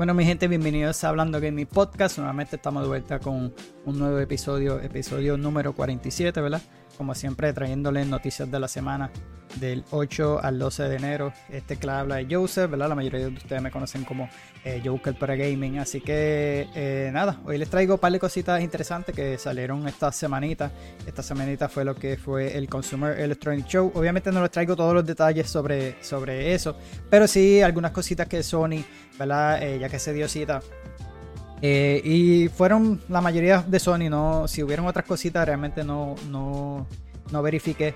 Bueno, mi gente, bienvenidos a Hablando Gaming Podcast. Nuevamente estamos de vuelta con un nuevo episodio, episodio número 47, ¿verdad? Como siempre, trayéndoles noticias de la semana del 8 al 12 de enero. Este que habla de Joseph, ¿verdad? La mayoría de ustedes me conocen como eh, Joker para Gaming. Así que, eh, nada, hoy les traigo un par de cositas interesantes que salieron esta semanita. Esta semanita fue lo que fue el Consumer Electronic Show. Obviamente no les traigo todos los detalles sobre, sobre eso, pero sí algunas cositas que Sony, ¿verdad? Eh, ya que se dio cita eh, y fueron la mayoría de Sony, no, si hubieron otras cositas realmente no, no, no verifiqué.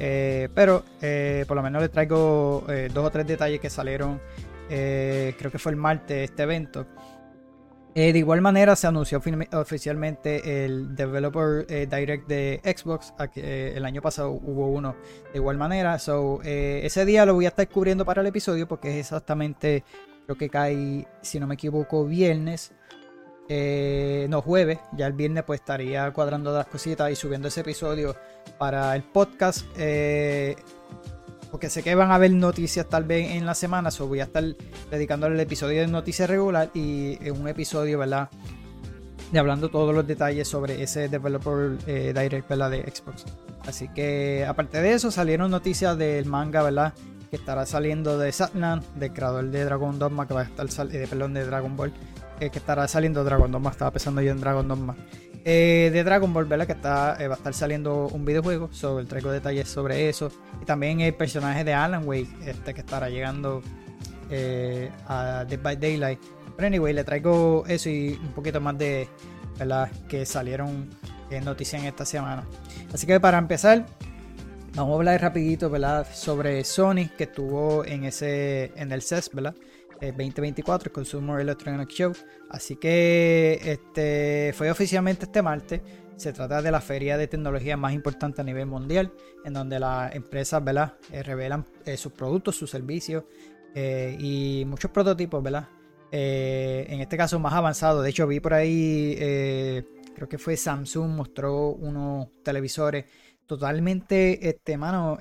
Eh, pero eh, por lo menos les traigo dos o tres detalles que salieron, creo que fue el martes este evento. de igual manera se anunció oficialmente el Developer Direct de Xbox. el año pasado hubo uno de igual manera. So, ese día lo voy a estar cubriendo para el episodio porque es exactamente, creo que cae, si no me equivoco, viernes. Eh, no, jueves, ya el viernes pues estaría cuadrando las cositas y subiendo ese episodio para el podcast. Eh, porque sé que van a haber noticias tal vez en la semana, so voy a estar dedicándole el episodio de noticias regular y un episodio, ¿verdad? De hablando todos los detalles sobre ese Developer eh, Direct, ¿verdad? De Xbox. Así que aparte de eso salieron noticias del manga, ¿verdad? Que estará saliendo de Satland, del creador de Dragon Dogma, que va a estar, de, perdón, de Dragon Ball que estará saliendo Dragon Dogma. Estaba pensando yo en Dragon Dogma. Eh, de Dragon Ball, ¿verdad? Que está, eh, va a estar saliendo un videojuego. Sobre, traigo detalles sobre eso. Y también el personaje de Alan Wake, este que estará llegando eh, a Dead by Daylight. Pero anyway, le traigo eso y un poquito más de, ¿verdad? Que salieron en noticias en esta semana. Así que para empezar, vamos a hablar rapidito, ¿verdad? Sobre Sony que estuvo en ese, en el CES, ¿verdad? 2024, el Consumer Electronic Show. Así que este fue oficialmente este martes. Se trata de la feria de tecnología más importante a nivel mundial, en donde las empresas ¿verdad? Eh, revelan eh, sus productos, sus servicios eh, y muchos prototipos, ¿verdad? en este caso más avanzado. De hecho, vi por ahí, creo que fue Samsung, mostró unos televisores totalmente, este, mano,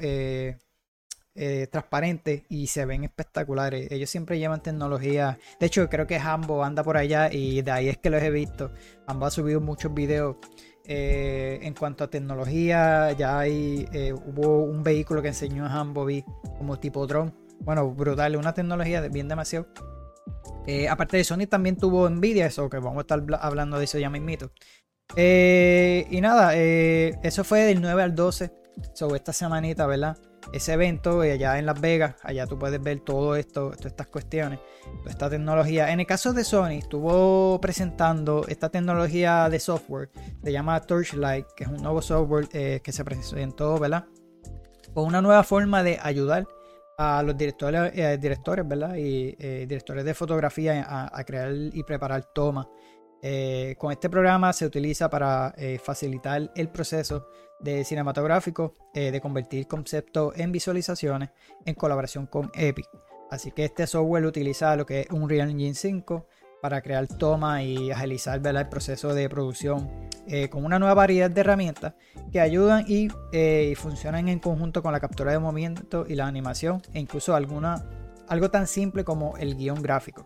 eh, transparentes y se ven espectaculares. Ellos siempre llevan tecnología. De hecho, creo que Hambo anda por allá y de ahí es que los he visto. Hambo ha subido muchos videos eh, en cuanto a tecnología. Ya hay, eh, hubo un vehículo que enseñó a Hambo como tipo drone. Bueno, brutal, una tecnología bien demasiado. aparte de Sony también tuvo Nvidia, eso que vamos a estar hablando de eso ya mismito. y nada, eso fue del 9 al 12. Sobre esta semanita, ¿verdad? Ese evento allá en Las Vegas. Allá tú puedes ver todo esto, todas estas cuestiones, toda esta tecnología. En el caso de Sony, estuvo presentando esta tecnología de software, se llama Torchlight, que es un nuevo software eh, que se presentó, ¿verdad? Con una nueva forma de ayudar a los directores, eh, directores ¿verdad? Y eh, directores de fotografía a, crear y preparar tomas. Con este programa se utiliza para facilitar el proceso de cinematográfico eh, de convertir conceptos en visualizaciones en colaboración con Epic. Así que este software utiliza lo que es Unreal Engine 5 para crear tomas y agilizar el proceso de producción eh, con una nueva variedad de herramientas que ayudan eh, y, funcionan en conjunto con la captura de movimiento y la animación e incluso alguna, algo tan simple como el guion gráfico.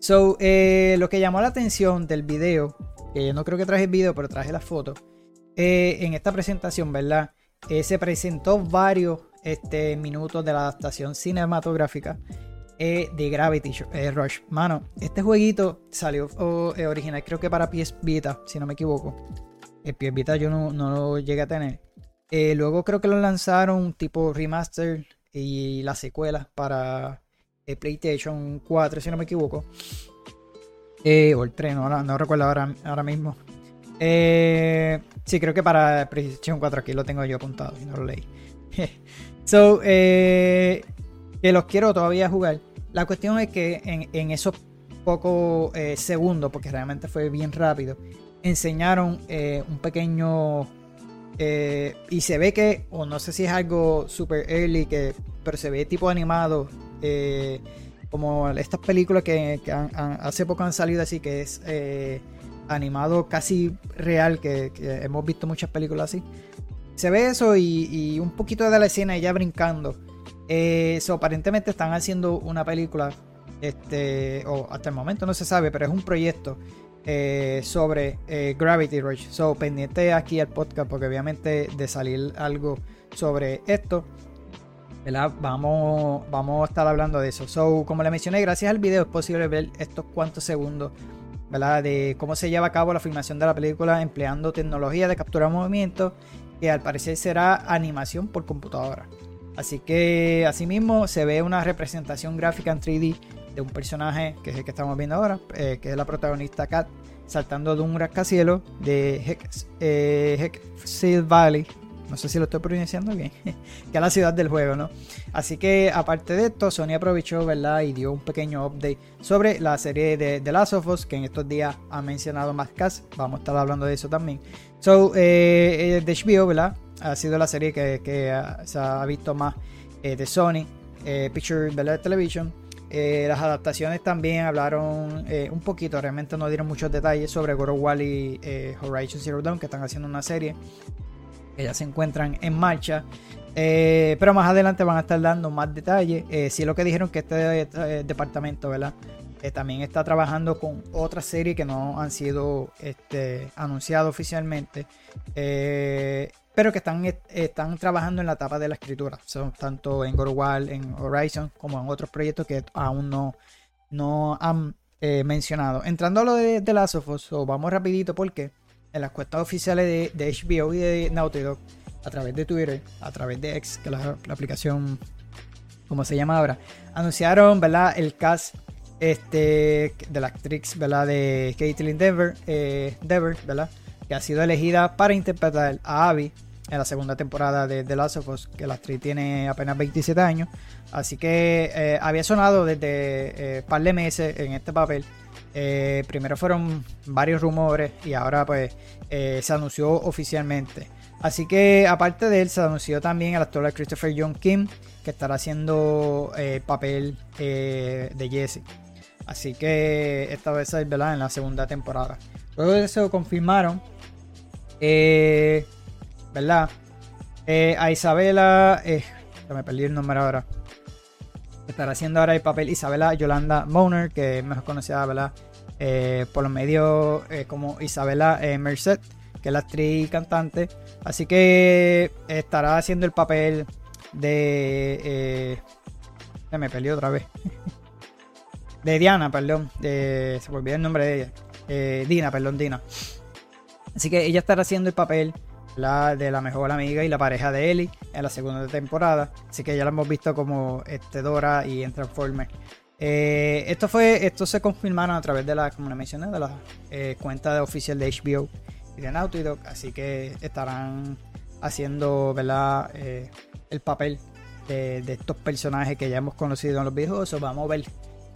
So, lo que llamó la atención del video, que yo no creo que traje el video, pero traje la foto, eh, en esta presentación, ¿verdad? Eh, se presentó varios este, minutos de la adaptación cinematográfica eh, de Gravity Rush. Mano, este jueguito salió oh, original, creo que para PS Vita, si no me equivoco. El PS Vita yo no, lo llegué a tener. luego creo que lo lanzaron tipo remaster y la secuela para PlayStation 4, si no me equivoco. o el 3, no, recuerdo ahora, ahora mismo. Eh, sí, creo que para PlayStation 4 aquí lo tengo yo apuntado y no lo leí. so, eh, que los quiero todavía jugar. La cuestión es que en, esos pocos eh, segundos, porque realmente fue bien rápido, enseñaron eh, un pequeño. y se ve que, o no sé si es algo super early, que, pero se ve tipo animado. Como estas películas que, hace poco han salido así, que es animado casi real, que, hemos visto muchas películas así. Se ve eso y, un poquito de la escena ella brincando. Eso, aparentemente están haciendo una película este, o hasta el momento no se sabe, pero es un proyecto eh, sobre eh, Gravity Rush. So, pendiente aquí al podcast, porque obviamente de salir algo sobre esto, Vamos, vamos a estar hablando de eso. So, como le mencioné, gracias al video es posible ver estos cuantos segundos ¿verdad? de cómo se lleva a cabo la filmación de la película empleando tecnología de captura de movimiento que al parecer será animación por computadora. Así que asimismo se ve una representación gráfica en 3D de un personaje que es el que estamos viendo ahora, eh, que es la protagonista Kat, saltando de un rascacielos de Hexfield eh, Valley. No sé si lo estoy pronunciando bien, que es la ciudad del juego, ¿no? Así que aparte de esto, Sony aprovechó, ¿verdad? Y dio un pequeño update sobre la serie de The Last of Us, que en estos días ha mencionado más cast. Vamos a estar hablando de eso también. So, eh, The HBO, ¿verdad? Ha sido la serie que, se ha visto más de Sony, Picture ¿verdad? Television eh, las adaptaciones también hablaron eh, un poquito, realmente no dieron muchos detalles sobre God of War y eh, Horizon Zero Dawn, que están haciendo una serie que ya se encuentran en marcha. pero más adelante van a estar dando más detalles. sí, lo que dijeron que este departamento, ¿verdad? también está trabajando con otras series que no han sido este, anunciadas oficialmente pero que están, están trabajando en la etapa de la escritura, son tanto en God en Horizon, como en otros proyectos que aún no, no han eh, mencionado. Entrando a lo de, The Last of Us, vamos rapidito porque en las cuentas oficiales de, HBO y de Naughty Dog, a través de Twitter, a través de X, que es la, aplicación, como se llama ahora, anunciaron, ¿verdad? El cast este, de la actriz, ¿verdad? De Caitlyn Dever, eh, Dever, ¿verdad? Que ha sido elegida para interpretar a Abby en la segunda temporada de The Last of Us, que la actriz tiene apenas 27 años. Así que eh, había sonado desde eh, par de meses en este papel. Eh, primero fueron varios rumores y ahora pues se anunció oficialmente. Así que aparte de él se anunció también el actor Christopher John Kim que estará haciendo el papel de Jesse. Así que esta vez es ¿verdad? en la segunda temporada. Luego de eso confirmaron ¿verdad? Eh, a Isabela, eh, me perdí el nombre ahora. Estará haciendo ahora el papel Isabela Yolanda Moner, que es mejor conocida, ¿verdad? Eh, por los medios como Isabela Merced, que es la actriz y cantante. Así que estará haciendo el papel de. se me perdí otra vez. de Diana, perdón. se me olvidó el nombre de ella. Dina, perdón, Dina. Así que ella estará haciendo el papel la de la mejor amiga y la pareja de Ellie en la segunda temporada. Así que ya la hemos visto como este Dora y en Transformers. Eh, esto fue, esto se confirmaron a través de la, como le mencioné, de la eh, cuenta oficial de HBO y de Naughty Dog. Así que estarán haciendo, ¿verdad? Eh, el papel de, estos personajes que ya hemos conocido en los videojuegos. Vamos a ver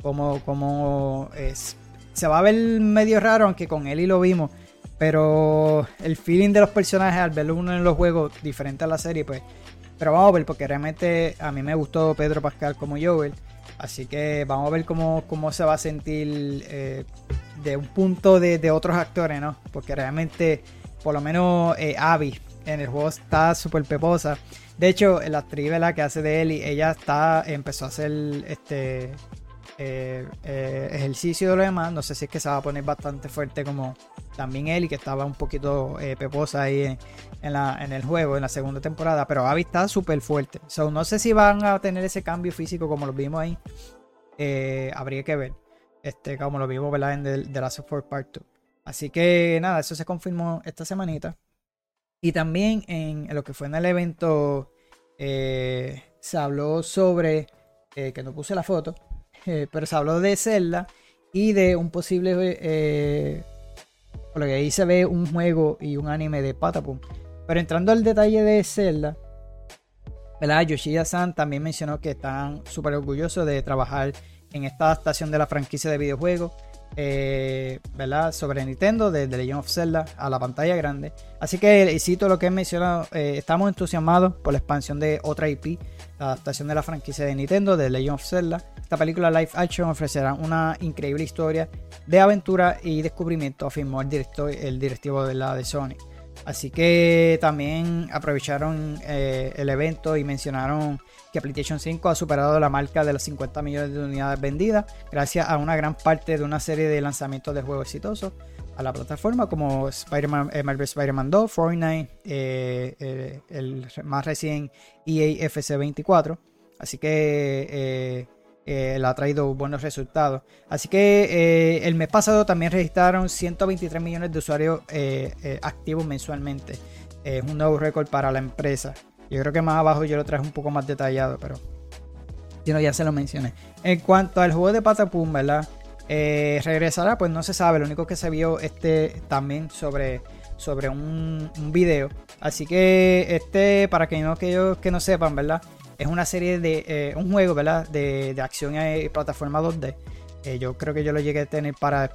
cómo, cómo es. Se va a ver medio raro, aunque con Ellie lo vimos pero el feeling de los personajes al verlo uno en los juegos, diferente a la serie, pues. Pero vamos a ver, porque realmente a mí me gustó Pedro Pascal como Joel. Así que vamos a ver cómo, cómo se va a sentir eh, de un punto de, otros actores, ¿no? Porque realmente, por lo menos eh, Abby en el juego está súper peposa. De hecho, la actriz que hace de Ellie, ella está, empezó a hacer este eh, ejercicio de lo demás. No sé si es que se va a poner bastante fuerte como, también él y que estaba un poquito eh, peposa ahí en, la, en, el juego, en la segunda temporada, pero Abby está súper fuerte. So, no sé si van a tener ese cambio físico como lo vimos ahí. Eh, habría que ver. Este, como lo vimos en The, Last of Us Part 2. Así que nada, eso se confirmó esta semanita. Y también en, lo que fue en el evento eh, se habló sobre, que no puse la foto, pero se habló de Zelda y de un posible por lo que ahí se ve un juego y un anime de Patapum. Pero entrando al detalle de Zelda, ¿verdad? Yoshida-san también mencionó que están súper orgullosos de trabajar en esta adaptación de la franquicia de videojuegos, eh, ¿verdad? Sobre Nintendo, de The Legend of Zelda a la pantalla grande. Así que, cito lo que he mencionado, eh, estamos entusiasmados por la expansión de otra IP, la adaptación de la franquicia de Nintendo, de Legend of Zelda, esta película live action ofrecerá una increíble historia de aventura y descubrimiento, afirmó el, director, el directivo de la de Sony. Así que también aprovecharon eh, el evento y mencionaron que PlayStation 5 ha superado la marca de los 50 millones de unidades vendidas gracias a una gran parte de una serie de lanzamientos de juegos exitosos a la plataforma como Spider-Man, eh, Marvel Spider-Man 2, Fortnite, eh, el más recién EA FC24. Así que le ha traído buenos resultados. Así que el mes pasado también registraron 123 millones de usuarios activos mensualmente. Es un nuevo récord para la empresa. Yo creo que más abajo yo lo traje un poco más detallado, pero si no, ya se lo mencioné. En cuanto al juego de Patapum, ¿verdad? Eh, regresará, pues no se sabe. Lo único que se vio este también sobre, sobre un, video. Así que este, para que no, que, que no sepan, ¿verdad? Es una serie de, eh, un juego, ¿verdad? De, de acción y plataforma 2D. Eh, yo creo que yo lo llegué a tener para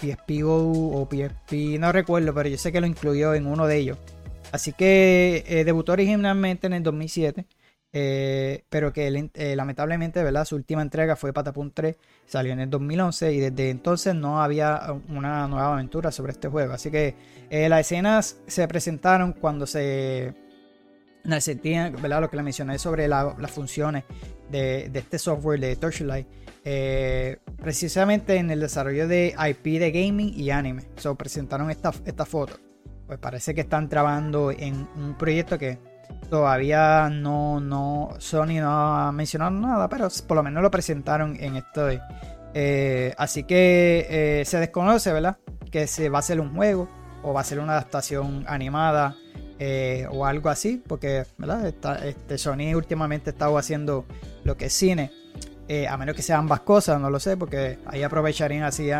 PSP Go o PSP, no recuerdo, pero yo sé que lo incluyó en uno de ellos. Así que debutó originalmente en el 2007, eh, pero que eh, lamentablemente ¿verdad? su última entrega fue Patapum 3, salió en el 2011 y desde entonces no había una nueva aventura sobre este juego. Así que las escenas se presentaron cuando se ¿verdad? Lo que le mencioné sobre las funciones de, este software de Torchlight. precisamente en el desarrollo de IP de gaming y anime. Se presentaron esta, esta foto pues parece que están trabajando en un proyecto que todavía no, no Sony no ha mencionado nada, pero por lo menos lo presentaron en esto. Eh, así que eh, se desconoce, ¿verdad? Que se va a hacer un juego o va a ser una adaptación animada eh, o algo así, porque ¿verdad? este Sony últimamente ha estado haciendo lo que es cine, a menos que sean ambas cosas, no lo sé, porque ahí aprovecharían así,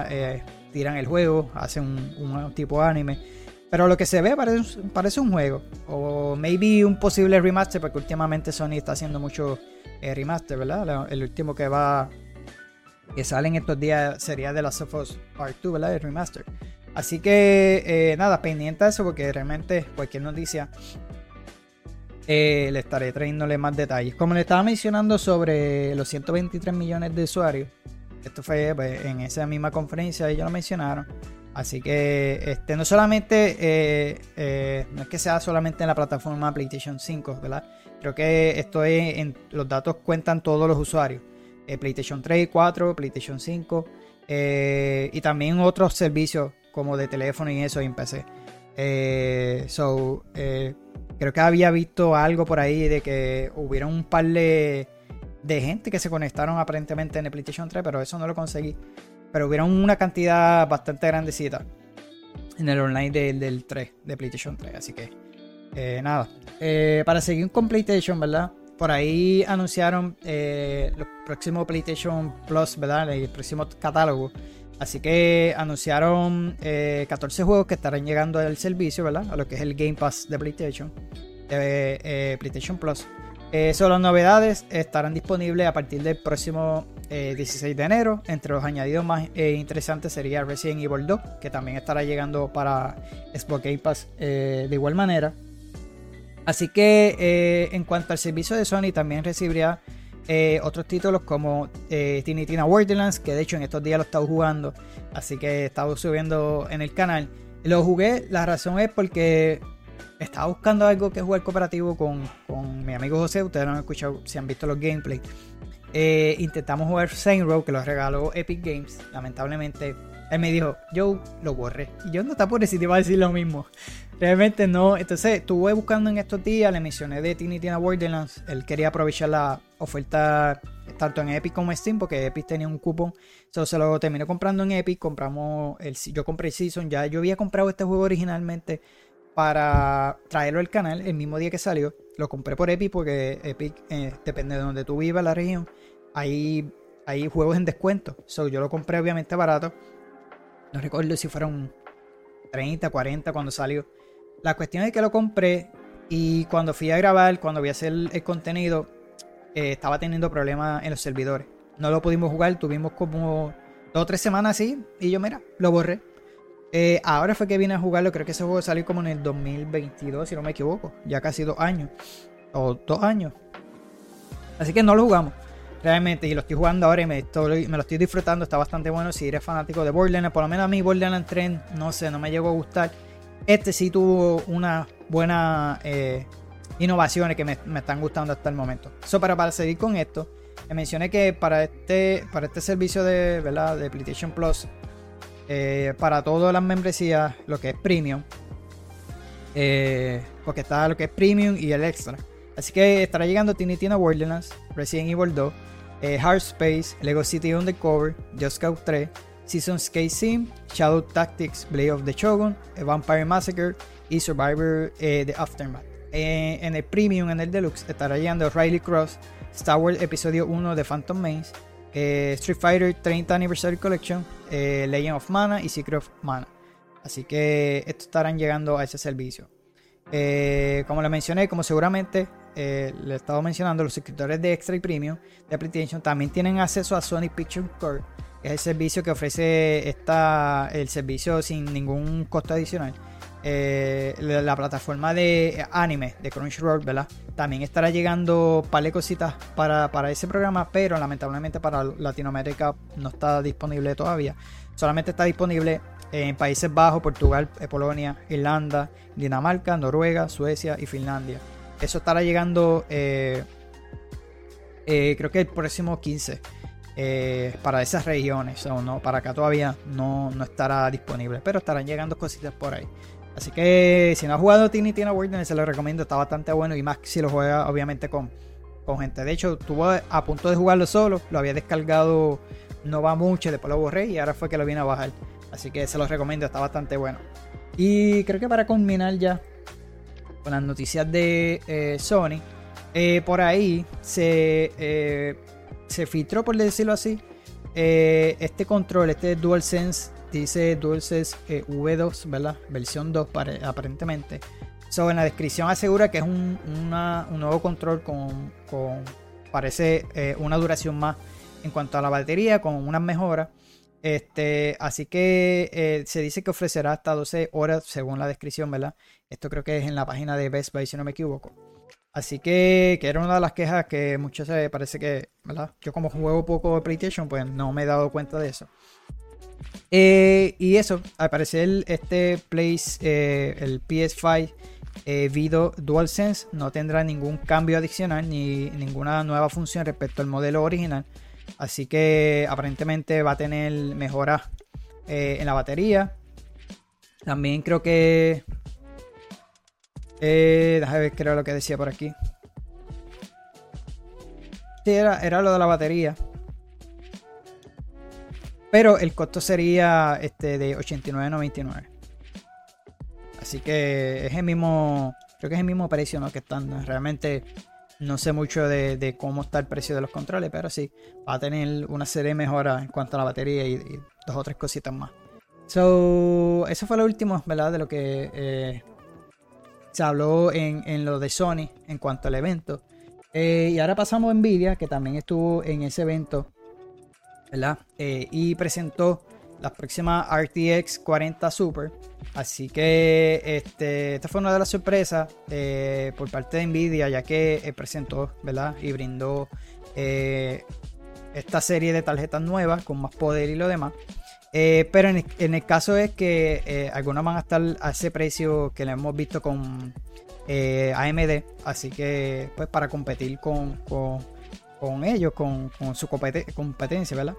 tiran el juego, hacen un, un tipo anime pero lo que se ve parece, parece un juego. O maybe un posible remaster, porque últimamente Sony está haciendo mucho eh, remaster, ¿verdad? El último que va. que sale en estos días sería de Last of Us Part 2, ¿verdad? El remaster. Así que eh, nada, pendiente de eso, porque realmente cualquier noticia eh, le estaré trayéndole más detalles. Como le estaba mencionando sobre los 123 millones de usuarios, esto fue pues, en esa misma conferencia, ellos lo mencionaron. Así que este, no solamente, eh, eh, no es que sea solamente en la plataforma PlayStation 5, ¿verdad? Creo que esto es, en, los datos cuentan todos los usuarios. Eh, PlayStation 3, 4, PlayStation 5 y también otros servicios como de teléfono y eso en PC. so, creo que había visto algo por ahí de que hubiera un par de, de gente que se conectaron aparentemente en el PlayStation 3, pero eso no lo conseguí. Pero hubieron una cantidad bastante grandecita en el online del 3, de PlayStation 3. Así que, eh, nada. Eh, para seguir con PlayStation, ¿verdad? Por ahí anunciaron eh, los próximos PlayStation Plus, ¿verdad? El próximo catálogo. Así que anunciaron 14 juegos que estarán llegando al servicio, ¿verdad? A lo que es el Game Pass de PlayStation. De PlayStation Plus. solo las novedades estarán disponibles a partir del próximo 16 eh, de enero. Entre los añadidos más eh, interesantes sería Resident Evil 2, que también estará llegando para Xbox Game Pass eh, de igual manera. Así que en cuanto al servicio de Sony, también recibiría otros títulos como Tiny Tina Wonderlands, que de hecho en estos días lo he estado jugando, así que he estado subiendo en el canal. Lo jugué, la razón es porque estaba buscando algo que jugar cooperativo con, con mi amigo José. Ustedes no han escuchado si han visto los gameplays. Eh, intentamos jugar Saint Row, que lo regaló Epic Games. Lamentablemente, él me dijo, yo lo borré. Y yo no está por si te iba a decir lo mismo. Realmente no. Entonces, estuve buscando en estos días, le mencioné de Tiny Tina Borderlands. Él quería aprovechar la oferta tanto en Epic como Steam, porque Epic tenía un cupón. Entonces, se lo terminé comprando en Epic. Compramos el, yo compré el Season. Ya yo había comprado este juego originalmente para traerlo al canal el mismo día que salió. Lo compré por Epic porque Epic, eh, depende de donde tú vivas, la región, hay, hay juegos en descuento. Yo lo compré obviamente barato. No recuerdo si fueron 30, 40 cuando salió. La cuestión es que lo compré y cuando fui a grabar, cuando voy a hacer el contenido, eh, estaba teniendo problemas en los servidores. No lo pudimos jugar, tuvimos como dos o tres semanas así y yo, mira, lo borré. Eh, ahora fue que vine a jugarlo, creo que ese juego salió como en el 2022, si no me equivoco, ya casi dos años, o dos años. Así que no lo jugamos realmente, y lo estoy jugando ahora y me, me lo estoy disfrutando, está bastante bueno. Si eres fanático de Borderlands, por lo menos a mí Borderlands 3, no sé, no me llegó a gustar. Este sí tuvo unas buenas eh, innovaciones que me, están gustando hasta el momento. Eso para, para seguir con esto, mencioné que para este, para este servicio de, ¿verdad? de PlayStation Plus, eh, para todas las membresías, lo que es premium, eh, porque está lo que es premium y el extra. Así que estará llegando Tiny Tina Wonderlands, Resident Evil 2, eh, Hard Space, Lego City Undercover, Just Cause 3, Season Skate Sim, Shadow Tactics, Blade of the Shogun, Vampire Massacre y Survivor The Aftermath. en el Premium, en el Deluxe, estará llegando Riley Cross, Star Wars Episodio 1 de Phantom Maze, Street Fighter 30 Anniversary Collection, Legend of Mana y Secret of Mana. Así que estos estarán llegando a ese servicio. Eh, como le mencioné, como seguramente eh, le he estado mencionando, los suscriptores de Extra y Premium de PlayStation también tienen acceso a Sony Picture Core, que es el servicio que ofrece esta, el servicio sin ningún costo adicional. Eh, la, plataforma de anime de Crunchyroll, ¿verdad? También estará llegando par cositas para, para ese programa, pero lamentablemente para Latinoamérica no está disponible todavía. Solamente está disponible en Países Bajos, Portugal, Polonia, Irlanda, Dinamarca, Noruega, Suecia y Finlandia. Eso estará llegando, eh, eh, creo que el próximo 15 para esas regiones. O no, para acá todavía no, estará disponible, pero estarán llegando cositas por ahí. Así que si no has jugado Tiny Tina Wilderness, se lo recomiendo, está bastante bueno y más si lo juega obviamente con, con gente. De hecho, estuvo a punto de jugarlo solo, lo había descargado no va mucho, después lo borré y ahora fue que lo vine a bajar. Así que se los recomiendo, está bastante bueno. Y creo que para culminar ya con las noticias de eh, Sony, eh, por ahí se, eh, se filtró, por decirlo así, este control, este DualSense, dice DualSense V2, ¿verdad? Versión 2 aparentemente. So, en la descripción asegura que es un, nuevo control con, con parece una duración más en cuanto a la batería, con unas mejoras. Este, así que se dice que ofrecerá hasta 12 horas según la descripción, ¿verdad? Esto creo que es en la página de Best Buy, si no me equivoco. Así que, que era una de las quejas que muchos se parece que, ¿verdad? Yo como juego poco PlayStation, pues no me he dado cuenta de eso. Eh, y eso, al parecer este Place, eh, el PS5 Vido DualSense no tendrá ningún cambio adicional ni ninguna nueva función respecto al modelo original. Así que aparentemente va a tener mejoras eh, en la batería. También creo que... Eh, déjame ver era lo que decía por aquí. Sí, era, lo de la batería. Pero el costo sería este de 89.99. Así que es el mismo. Creo que es el mismo precio ¿no? que están. Realmente no sé mucho de, cómo está el precio de los controles, pero sí, va a tener una serie de mejoras en cuanto a la batería y, dos o tres cositas más. So, eso fue lo último, ¿verdad? De lo que eh, se habló en, lo de Sony en cuanto al evento. Eh, y ahora pasamos a Nvidia, que también estuvo en ese evento, ¿verdad? Eh, y presentó la próxima RTX 40 Super. Así que este, esta fue una de las sorpresas eh, por parte de Nvidia, ya que presentó ¿verdad? y brindó esta serie de tarjetas nuevas con más poder y lo demás. Pero en el, caso es que algunas van a estar a ese precio que le hemos visto con AMD. Así que, pues, para competir con, con, ellos, con, su competencia, ¿verdad?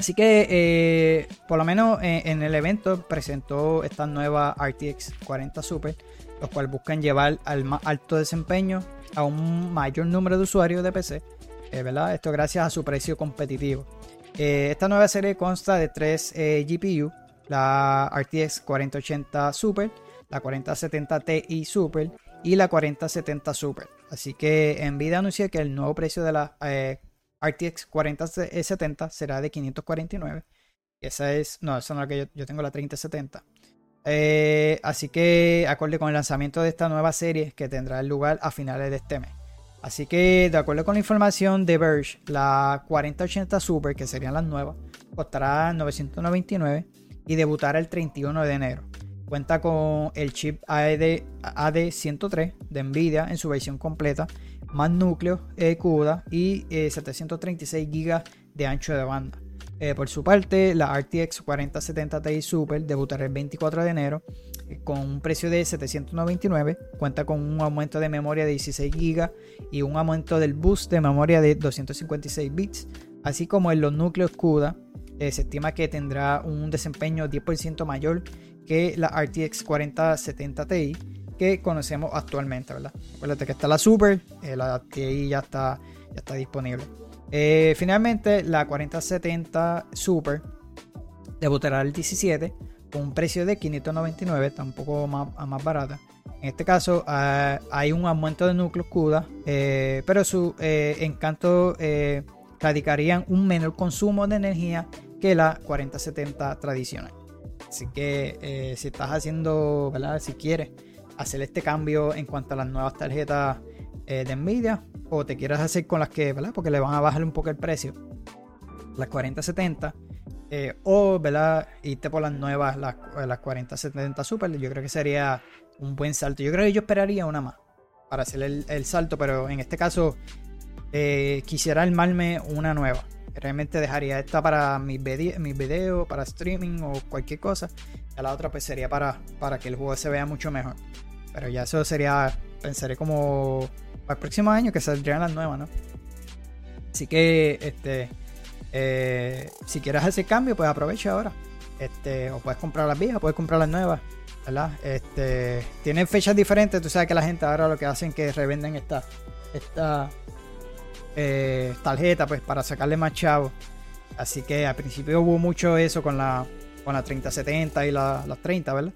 Así que, eh, por lo menos en, el evento presentó esta nueva RTX 40 Super, los cuales buscan llevar al más alto desempeño a un mayor número de usuarios de PC, eh, ¿verdad? Esto gracias a su precio competitivo. Eh, esta nueva serie consta de tres GPU, la RTX 4080 Super, la 4070 Ti Super y la 4070 Super. Así que Nvidia anuncia que el nuevo precio de la RTX 4070 será de 549. Esa es, no, esa no es la que yo, tengo la 3070. Eh, así que acorde con el lanzamiento de esta nueva serie que tendrá lugar a finales de este mes. Así que de acuerdo con la información de Verge, la 4080 Super, que serían las nuevas, costará 999 y debutará el 31 de enero. Cuenta con el chip AD, AD103 de Nvidia en su versión completa más núcleos eh, CUDA y 736 eh, GB de ancho de banda. Eh, por su parte, la RTX 4070 Ti Super debutará el 24 de enero con un precio de 799. Cuenta con un aumento de memoria de 16 GB y un aumento del boost de memoria de 256 bits, así como en los núcleos CUDA. Eh, se estima que tendrá un desempeño 10% mayor que la RTX 4070 Ti que conocemos actualmente, ¿verdad? Acuérdate que está la Super, eh, la TI ya está, ya está disponible. Eh, finalmente, la 4070 Super debutará el 17 con un precio de 599, está un poco más, más barata. En este caso ah, hay un aumento de núcleos CUDA, eh, pero su encanto radicaría un menor consumo de energía que la 4070 tradicional. Así que si estás haciendo. Si quieres hacer este cambio en cuanto a las nuevas tarjetas eh, de Nvidia o te quieres hacer con las que, ¿verdad? Porque le van a bajar un poco el precio, las 4070 eh, o, ¿verdad? Irte por las nuevas, las, 4070 Super, yo creo que sería un buen salto. Yo creo que yo esperaría una más para hacer el, salto, pero en este caso eh, quisiera armarme una nueva. Realmente dejaría esta para mis, mis videos, para streaming o cualquier cosa. Y la otra pues sería para, para que el juego se vea mucho mejor. Pero ya eso sería, pensaré como para el próximo año que saldrían las nuevas, ¿no? Así que, este, eh, si quieres hacer cambio, pues aprovecha ahora. Este, o puedes comprar las viejas, puedes comprar las nuevas, ¿verdad? Este, tienen fechas diferentes, tú sabes que la gente ahora lo que hacen es que revenden esta, esta eh, tarjeta, pues para sacarle más chavo. Así que al principio hubo mucho eso con la, con la 3070 y la, las 30, ¿verdad?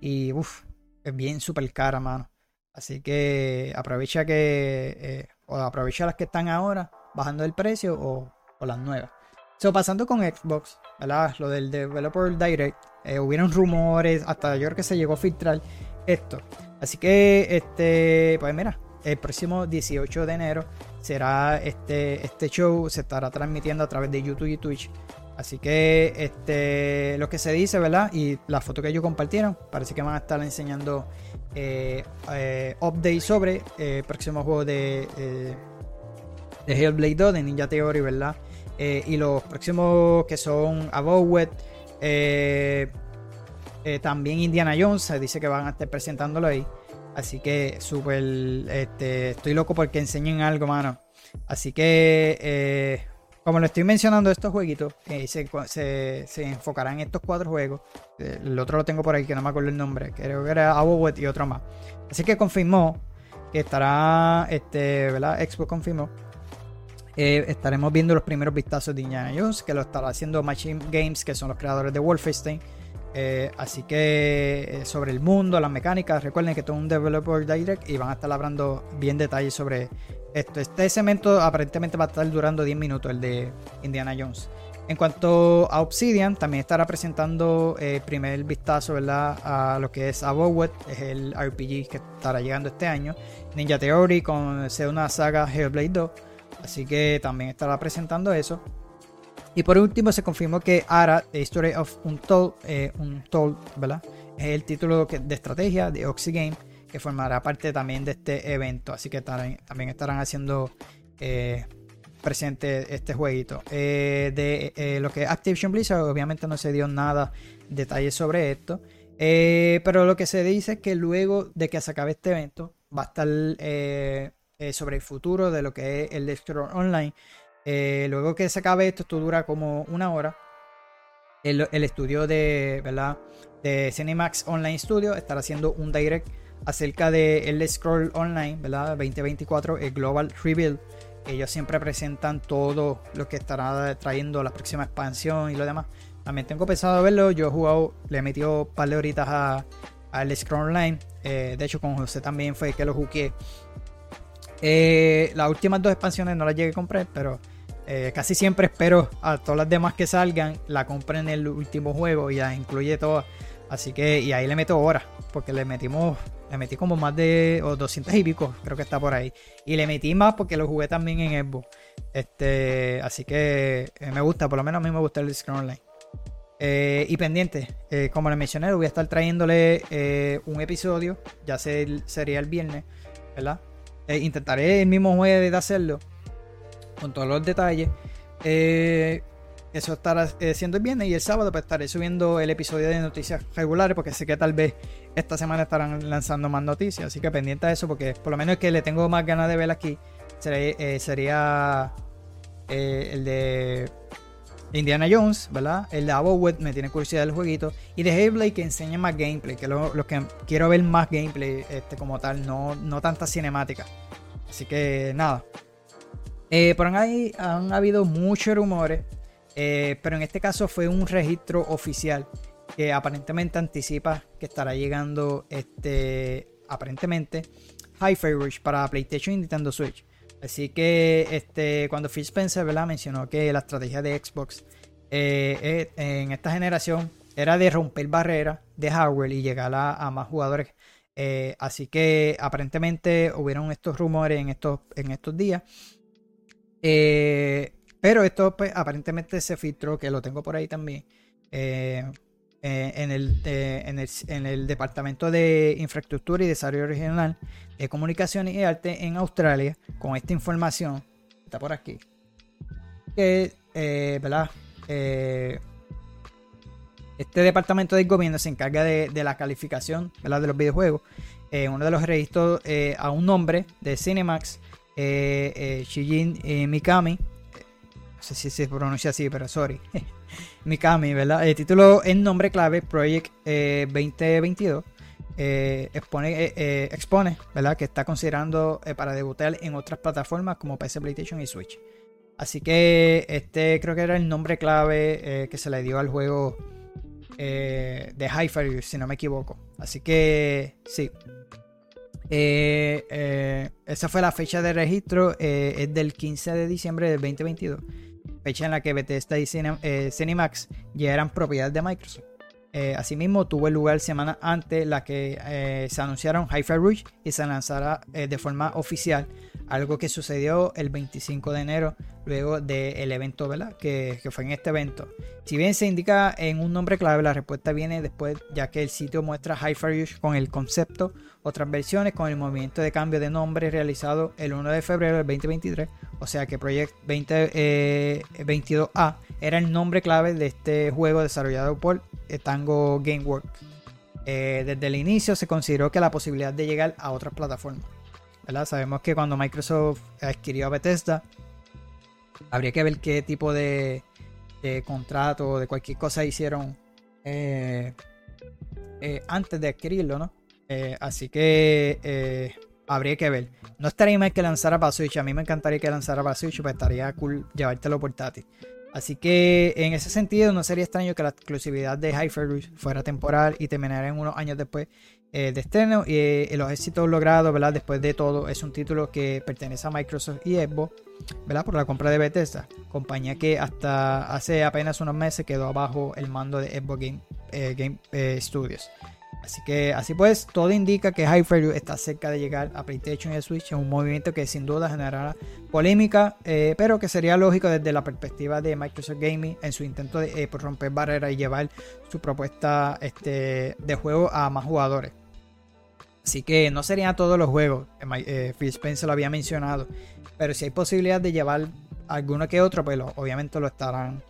Y uff, es bien súper cara, mano. Así que aprovecha que. Eh, o aprovecha las que están ahora, bajando el precio, o, las nuevas. So, pasando con Xbox, ¿verdad? Lo del Developer Direct. Eh, hubieron rumores, hasta yo creo que se llegó a filtrar esto. Así que, este, pues mira, el próximo 18 de enero será este, este show, se estará transmitiendo a través de YouTube y Twitch. Así que este, lo que se dice, ¿verdad? Y la foto que ellos compartieron, parece que van a estar enseñando eh, eh updates sobre el eh, próximo juego de, eh, de Hellblade 2, de Ninja Theory, ¿verdad? Y los próximos que son Abowet, también Indiana Jones, se dice que van a estar presentándolo ahí. Así que súper, este, estoy loco porque enseñen algo, mano. Así que como lo estoy mencionando, estos jueguitos eh, se, enfocarán en estos cuatro juegos. Eh, el otro lo tengo por ahí que no me acuerdo el nombre. Creo que era Abowet y otro más. Así que confirmó que estará, este, ¿verdad? Expo confirmó. Eh, estaremos viendo los primeros vistazos de Indiana Jones, que lo estará haciendo Machine Games, que son los creadores de Wolfenstein. así que sobre el mundo, las mecánicas, recuerden que todo es un developer direct y van a estar hablando bien detalles sobre esto, este segmento aparentemente va a estar durando 10 minutos, el de Indiana Jones. En cuanto a Obsidian, también estará presentando el eh, primer vistazo ¿verdad? a lo que es Abowet, es el RPG que estará llegando este año. Ninja Theory con una saga Hellblade 2, así que también estará presentando eso. Y por último se confirmó que Ara, The History of Untold, eh, ¿verdad? es el título de estrategia de Oxygame que formará parte también de este evento. Así que también estarán haciendo eh, presente este jueguito. Eh, de eh, lo que es Activision Blizzard, obviamente no se dio nada detalles sobre esto. pero lo que se dice es que luego de que se acabe este evento, va a estar sobre el futuro de lo que es el Scroll Online. luego que se acabe esto, esto dura como una hora. El, el estudio de, ¿verdad? de Cinemax Online Studio estará haciendo un direct acerca de el Scroll Online, ¿verdad? 2024, el Global Reveal. Ellos siempre presentan todo lo que estará trayendo la próxima expansión y lo demás. También tengo pensado verlo. Yo he jugado, le he metido un par de horitas a, al Scroll Online. Eh, de hecho, con José también fue que lo jugué. Eh, las últimas dos expansiones no las llegué a comprar, pero eh, casi siempre espero a todas las demás que salgan, la compren en el último juego y las incluye todas. Así que, y ahí le meto horas, porque le metimos le metí como más de o 200 y pico, creo que está por ahí. Y le metí más porque lo jugué también en Xbox. Este, así que eh, me gusta, por lo menos a mí me gusta el Scroll Online. Y pendiente, como les mencioné, voy a estar trayéndole un episodio, ya sería el viernes, ¿verdad? Intentaré el mismo jueves de hacerlo, con todos los detalles. eso estará siendo el viernes y el sábado pues estaré subiendo el episodio de noticias regulares porque sé que tal vez esta semana estarán lanzando más noticias, así que pendiente de eso porque por lo menos el que le tengo más ganas de ver aquí sería el de Indiana Jones, ¿verdad? El de Abowet me tiene curiosidad del jueguito. Y de Hellblade que enseña más gameplay, que lo, que quiero ver más gameplay este, como tal, no, no tanta cinemática. Así que nada. Eh, por ahí han habido muchos rumores, eh, pero en este caso fue un registro oficial que aparentemente anticipa que estará llegando este, aparentemente Hi-Fi para PlayStation y Nintendo Switch. Así que este, cuando Phil Spencer mencionó que la estrategia de Xbox eh, eh, en esta generación era de romper barreras de hardware y llegar a, más jugadores. Eh, así que aparentemente hubieron estos rumores en estos, en estos días. pero esto pues, aparentemente se filtró, que lo tengo por ahí también. Eh, en, el, en, el, Departamento de Infraestructura y Desarrollo Regional Comunicaciones y Arte en Australia, con esta información, está por aquí, eh, ¿verdad? Eh, este departamento del gobierno se encarga de, la calificación de los videojuegos. uno de los registros a un nombre de Cinemax, Shijin Mikami. No sé si se pronuncia así, pero sorry. Mikami, ¿verdad? El título en nombre clave, Project 2022. Eh, eh, expone, eh, expone, ¿verdad? Que está considerando para debutar en otras plataformas como PC, PlayStation y Switch. Así que este creo que era el nombre clave que se le dio al juego de Hi-Fi, si no me equivoco. Así que sí. esa fue la fecha de registro, es del 15 de diciembre del 2022 fecha en la que Bethesda y eh, Cinemax ya eran propiedad de Microsoft. Eh, asimismo, tuvo lugar semana antes la que eh, se anunciaron Hi-Fi Rush y se lanzara de forma oficial, algo que sucedió el 25 de enero, luego del evento, ¿verdad? Que, fue en este evento. Si bien se indica en un nombre clave, la respuesta viene después, ya que el sitio muestra Hi-Fi Rush con el concepto, otras versiones con el movimiento de cambio de nombre realizado el 1 de febrero del 2023 o sea que Project 2022A eh, era el nombre clave de este juego desarrollado por Tango Gameworks. Eh, desde el inicio se consideró que la posibilidad de llegar a otras plataformas. Sabemos que cuando Microsoft adquirió a Bethesda, habría que ver qué tipo de, contrato o de cualquier cosa hicieron antes de adquirirlo, ¿no? así que habría que ver. No estaría mal que lanzara para Switch. A mí me encantaría que lanzara para Switch, pero estaría cool llevártelo portátil. Así que en ese sentido no sería extraño que la exclusividad de Hyper fuera temporal y terminara en unos años después eh, de estreno. Y eh, los éxitos logrados, ¿verdad? Después de todo, es un título que pertenece a Microsoft y Xbox, ¿verdad? Por la compra de Bethesda, compañía que hasta hace apenas unos meses quedó abajo el mando de Xbox Game, eh, Game Studios. Así que así pues, todo indica que Hyper está cerca de llegar a PlayStation y Switch en un movimiento que sin duda generará polémica, eh, pero que sería lógico desde la perspectiva de Microsoft Gaming en su intento de eh, romper barreras y llevar su propuesta este, de juego a más jugadores. Así que no serían todos los juegos, eh, Phil Spencer lo había mencionado, pero si hay posibilidad de llevar alguno que otro, pues obviamente lo estarán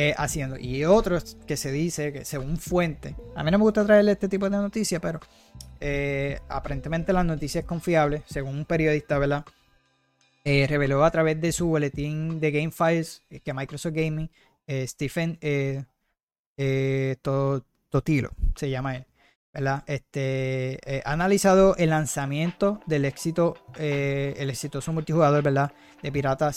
eh, haciendo. Y otros que se dice que según fuente, a mí no me gusta traerle este tipo de noticias, pero eh, aparentemente la noticia es confiable, según un periodista, ¿verdad? Eh, reveló a través de su boletín de Game Files que Microsoft Gaming, Stephen Totilo, se llama él, ¿verdad? Este, ha analizado el lanzamiento del éxito, el exitoso multijugador, ¿verdad? De Pirata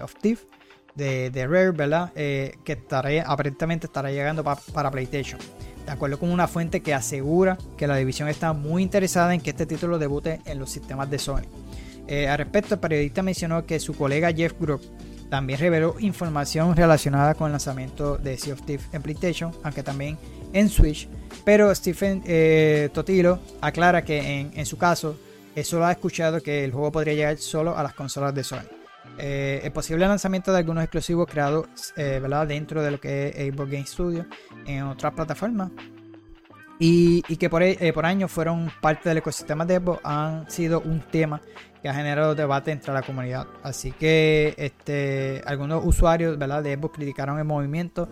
of Thief de, Rare, ¿verdad? Eh, que aparentemente estará llegando para PlayStation. De acuerdo con una fuente que asegura que la división está muy interesada en que este título debute en los sistemas de Sony. Eh, al respecto, el periodista mencionó que su colega Jeff Group también reveló información relacionada con el lanzamiento de Sea of Thieves en PlayStation, aunque también en Switch. Pero Stephen eh, Totilo aclara que en, en su caso, solo ha escuchado que el juego podría llegar solo a las consolas de Sony. Eh, el posible lanzamiento de algunos exclusivos creados eh, dentro de lo que es Xbox Game Studio en otras plataformas. y, que por, eh, por años fueron parte del ecosistema de Xbox, han sido un tema que ha generado debate entre la comunidad. Así que este, algunos usuarios de Xbox criticaron el movimiento,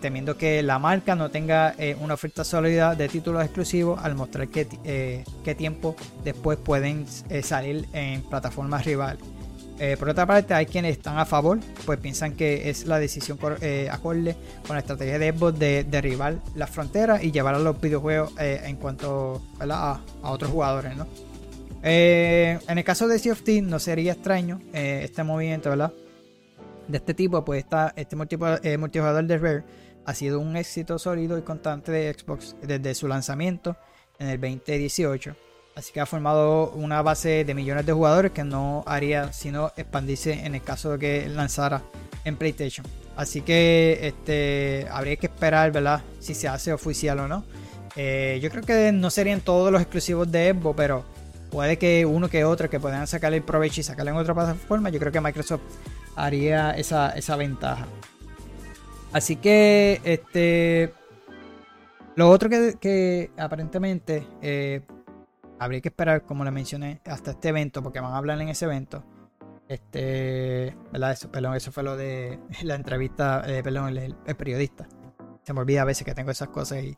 temiendo que la marca no tenga una oferta sólida de títulos exclusivos al mostrar qué tiempo después pueden salir en plataformas rivales. Eh, por otra parte, hay quienes están a favor, pues piensan que es la decisión eh, acorde con la estrategia de Xbox de derribar las fronteras y llevar a los videojuegos eh, en cuanto a, otros jugadores. ¿no? en el caso de Sea of Thieves no sería extraño este movimiento de este tipo, pues este multijugador de Rare ha sido un éxito sólido y constante de Xbox desde su lanzamiento en el 2018. Así que ha formado una base de millones de jugadores que no haría sino expandirse en el caso de que lanzara en PlayStation. Así que este, habría que esperar, ¿verdad? Si se hace oficial o no. Eh, yo creo que no serían todos los exclusivos de Xbox, pero puede que uno que otro que puedan sacarle el provecho y sacarle en otra plataforma. Yo creo que Microsoft haría esa, ventaja. Así que, este. Lo otro que, aparentemente eh, habría que esperar, como le mencioné, hasta este evento, porque van a hablar en ese evento. Este, ¿verdad? Eso, perdón, eso fue lo de la entrevista, eh, perdón, el, periodista. Se me olvida a veces que tengo esas cosas y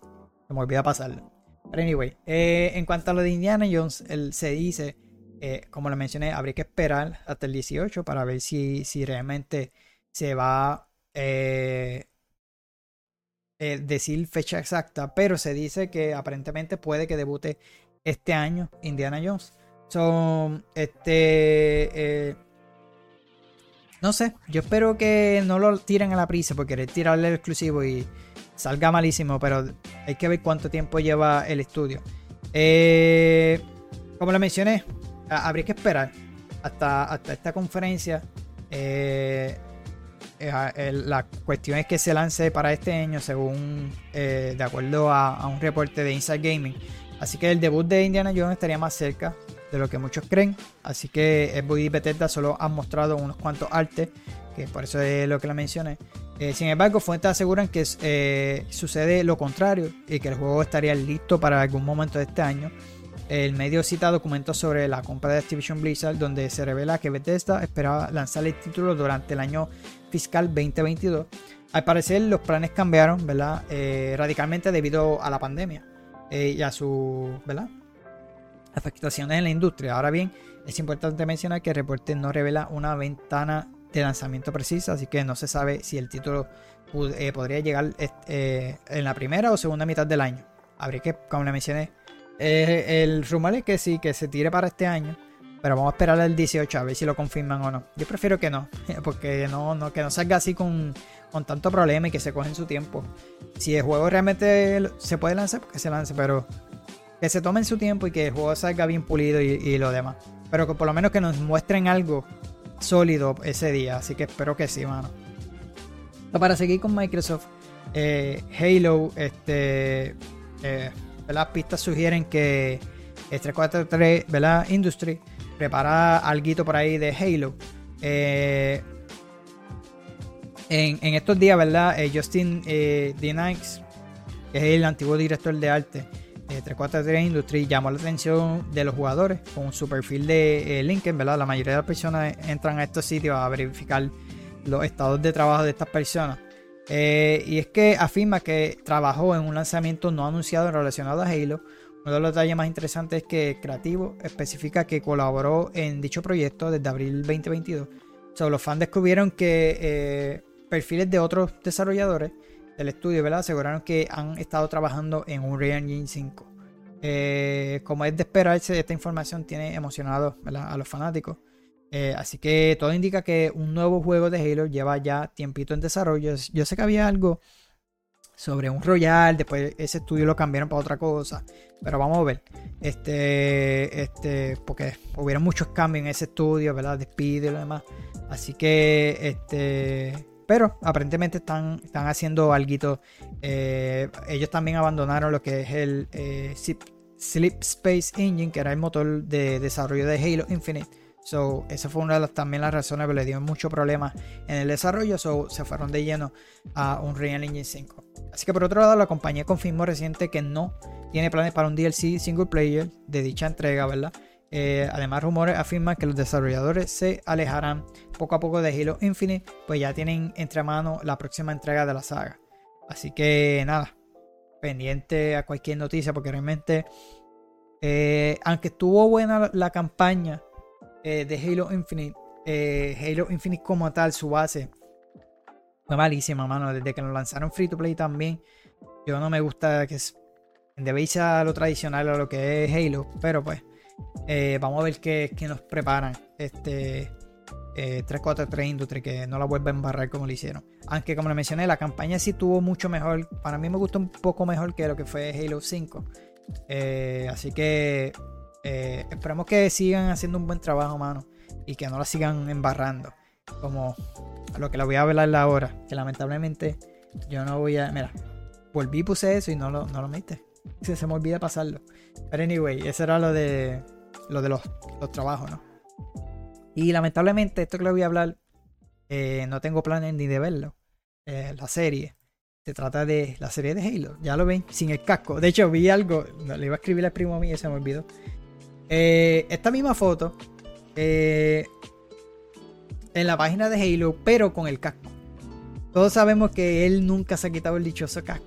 se me olvida pasarlo. Pero anyway, eh, en cuanto a lo de Indiana Jones, él se dice, eh, como le mencioné, habría que esperar hasta el 18 para ver si, si realmente se va a decir fecha exacta, pero se dice que aparentemente puede que debute este año Indiana Jones. Son, este, eh, no sé, yo espero que no lo tiren a la prisa porque querer tirarle el exclusivo y salga malísimo, pero hay que ver cuánto tiempo lleva el estudio. Eh, como lo mencioné, habría que esperar hasta, hasta esta conferencia. Eh, la cuestión es que se lance para este año, según de acuerdo a, a, un reporte de Inside Gaming. Así que el debut de Indiana Jones estaría más cerca de lo que muchos creen. Así que Xbox y Bethesda solo han mostrado unos cuantos artes, que por eso es lo que la mencioné. Eh, sin embargo, fuentes aseguran que eh, sucede lo contrario y que el juego estaría listo para algún momento de este año. El medio cita documentos sobre la compra de Activision Blizzard donde se revela que Bethesda esperaba lanzar el título durante el año fiscal 2022. Al parecer los planes cambiaron ¿verdad? Eh, radicalmente debido a la pandemia. Eh, y a su ¿verdad? afectaciones en la industria. Ahora bien, es importante mencionar que el reporte no revela una ventana de lanzamiento precisa, así que no se sabe si el título eh, podría llegar eh, en la primera o segunda mitad del año. Habría que, como le mencioné, el rumor es que sí, que se tire para este año, pero vamos a esperar al 18 a ver si lo confirman o no. Yo prefiero que no, porque no, que no salga así con con tanto problema y que se cogen su tiempo. Si el juego realmente se puede lanzar, pues que se lance, pero que se tomen su tiempo y que el juego salga bien pulido y, lo demás. Pero que por lo menos que nos muestren algo sólido ese día. Así que espero que sí, mano. para seguir con Microsoft, eh, Halo, este, eh, las pistas sugieren que 343, ¿verdad? Industry prepara algo por ahí de Halo. Eh, en, estos días, ¿verdad? Eh, Justin eh, que es el antiguo director de arte de 343 Industries, llamó la atención de los jugadores con su perfil de eh, LinkedIn, ¿verdad? La mayoría de las personas entran a estos sitios a verificar los estados de trabajo de estas personas. Eh, y es que afirma que trabajó en un lanzamiento no anunciado relacionado a Halo. Uno de los detalles más interesantes es que Creativo especifica que colaboró en dicho proyecto desde abril 2022. So, los fans descubrieron que perfiles de otros desarrolladores del estudio, ¿verdad? Aseguraron que han estado trabajando en un Unreal Engine 5. Eh, como es de esperarse, esta información tiene emocionado a los fanáticos. Eh, así que todo indica que un nuevo juego de Halo lleva ya tiempito en desarrollo. Yo sé que había algo sobre un Royal, después ese estudio lo cambiaron para otra cosa. Pero vamos a ver. Este, este, porque hubieron muchos cambios en ese estudio, ¿verdad? Despido y lo demás. Así que, este, pero aparentemente están, están haciendo algo. Eh, ellos también abandonaron lo que es el eh, Sleep Space Engine, que era el motor de desarrollo de Halo Infinite. So, esa fue una de las también las razones que le dio mucho problema en el desarrollo. So, se fueron de lleno a un Real Engine 5. Así que por otro lado, la compañía confirmó reciente que no tiene planes para un DLC single player de dicha entrega, ¿verdad? Eh, además, rumores afirman que los desarrolladores se alejarán poco a poco de Halo Infinite, pues ya tienen entre manos la próxima entrega de la saga. Así que nada, pendiente a cualquier noticia, porque realmente, eh, aunque estuvo buena la, campaña eh, de Halo Infinite, Halo Infinite como tal, su base, fue malísima, mano. Desde que nos lanzaron free to play también, yo no me gusta que debéis a lo tradicional, a lo que es Halo, pero pues eh, vamos a ver qué, nos preparan este eh, 343 Industry, que no la vuelva a embarrar como lo hicieron. Aunque como le mencioné, la campaña sí tuvo mucho mejor. Para mí me gustó un poco mejor que lo que fue Halo 5. Eh, así que eh, esperemos que sigan haciendo un buen trabajo, mano. Y que no la sigan embarrando. Como lo que la voy a hablar ahora. Que lamentablemente yo no voy a. Mira, volví, puse eso y no lo, no lo metí. Se, se me olvida pasarlo. Pero anyway, eso era lo de, lo de los, trabajos, ¿no? Y lamentablemente, esto que le voy a hablar, eh, no tengo planes ni de verlo. Eh, la serie. Se trata de la serie de Halo. Ya lo ven, sin el casco. De hecho, vi algo. Le iba a escribir al primo mío y se me olvidó. Eh, esta misma foto. En la página de Halo, pero con el casco. Todos sabemos que él nunca se ha quitado el dichoso casco.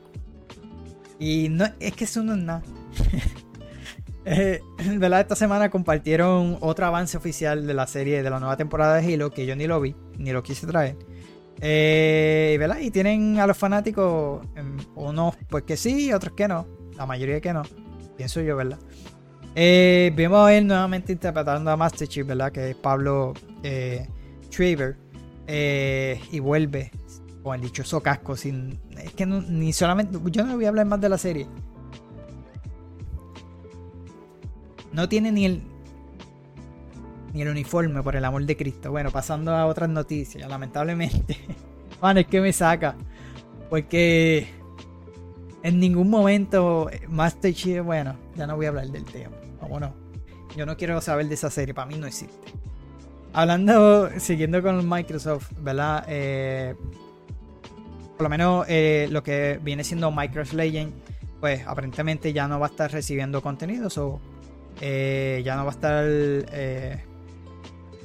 Y no, es que eso no es nada. Eh. Esta semana compartieron otro avance oficial de la serie de la nueva temporada de Halo que yo ni lo vi, ni lo quise traer. Eh, ¿verdad? Y tienen a los fanáticos, em, unos pues que sí, otros que no. La mayoría que no. Pienso yo, ¿verdad? Eh, vemos a él nuevamente interpretando a Master Chief, ¿verdad? Que es Pablo eh, Traver. y vuelve con el dichoso casco. Sin, es que ni solamente. Yo no voy a hablar más de la serie. No tiene ni el. Ni el uniforme, por el amor de Cristo. Bueno, pasando a otras noticias, lamentablemente. Bueno, es que me saca. Porque en ningún momento Master Chief, bueno, ya no voy a hablar del tema. Vámonos. Yo no quiero saber de esa serie, para mí no existe. Hablando, siguiendo con Microsoft, ¿verdad? Eh, por lo menos eh, lo que viene siendo Microsoft Legend, pues aparentemente ya no va a estar recibiendo contenido. o eh, ya no va a estar.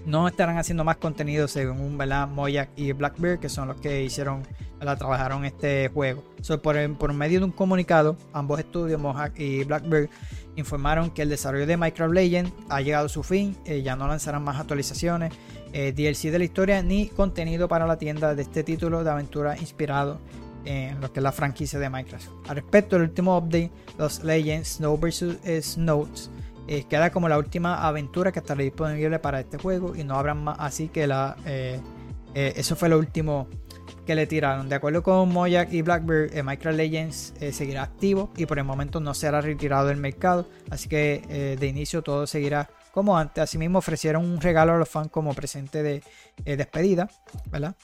No estarán haciendo más contenido según ¿verdad? Moyak y Blackbeard, que son los que hicieron, la trabajaron este juego. por, por, medio de un comunicado, ambos estudios, Mojak y Blackbeard, informaron que el desarrollo de Minecraft Legend ha llegado a su fin, eh, ya no lanzarán más actualizaciones, DLC de la historia, ni contenido para la tienda de este título de aventura inspirado en lo que es la franquicia de Minecraft. Al respecto, el último update, los Legends Snow vs. Snows, eh, queda como la última aventura que estará disponible para este juego y no habrá más así que la eh, eh, eso fue lo último que le tiraron. De acuerdo con Moyak y Blackbird Minecraft Legends seguirá activo y por el momento no será retirado del mercado. Así que de inicio todo seguirá como antes. Asimismo ofrecieron un regalo a los fans como presente de despedida verdad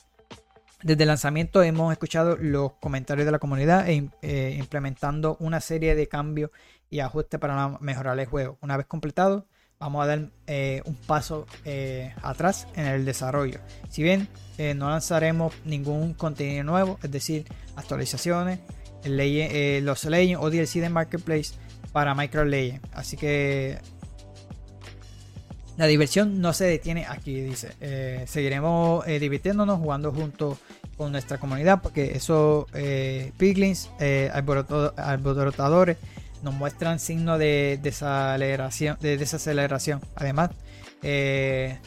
desde el lanzamiento hemos escuchado los comentarios de la comunidad e implementando una serie de cambios y ajuste para mejorar el juego. Una vez completado, vamos a dar eh, un paso eh, atrás en el desarrollo. Si bien eh, no lanzaremos ningún contenido nuevo, es decir, actualizaciones, los Legends o DLC de Marketplace para Micro Legends. Así que la diversión no se detiene aquí, dice. seguiremos divirtiéndonos, jugando junto con nuestra comunidad, porque esos piglins, alborotadores, nos muestran signos de desaceleración. De desaceleración. Además, eh,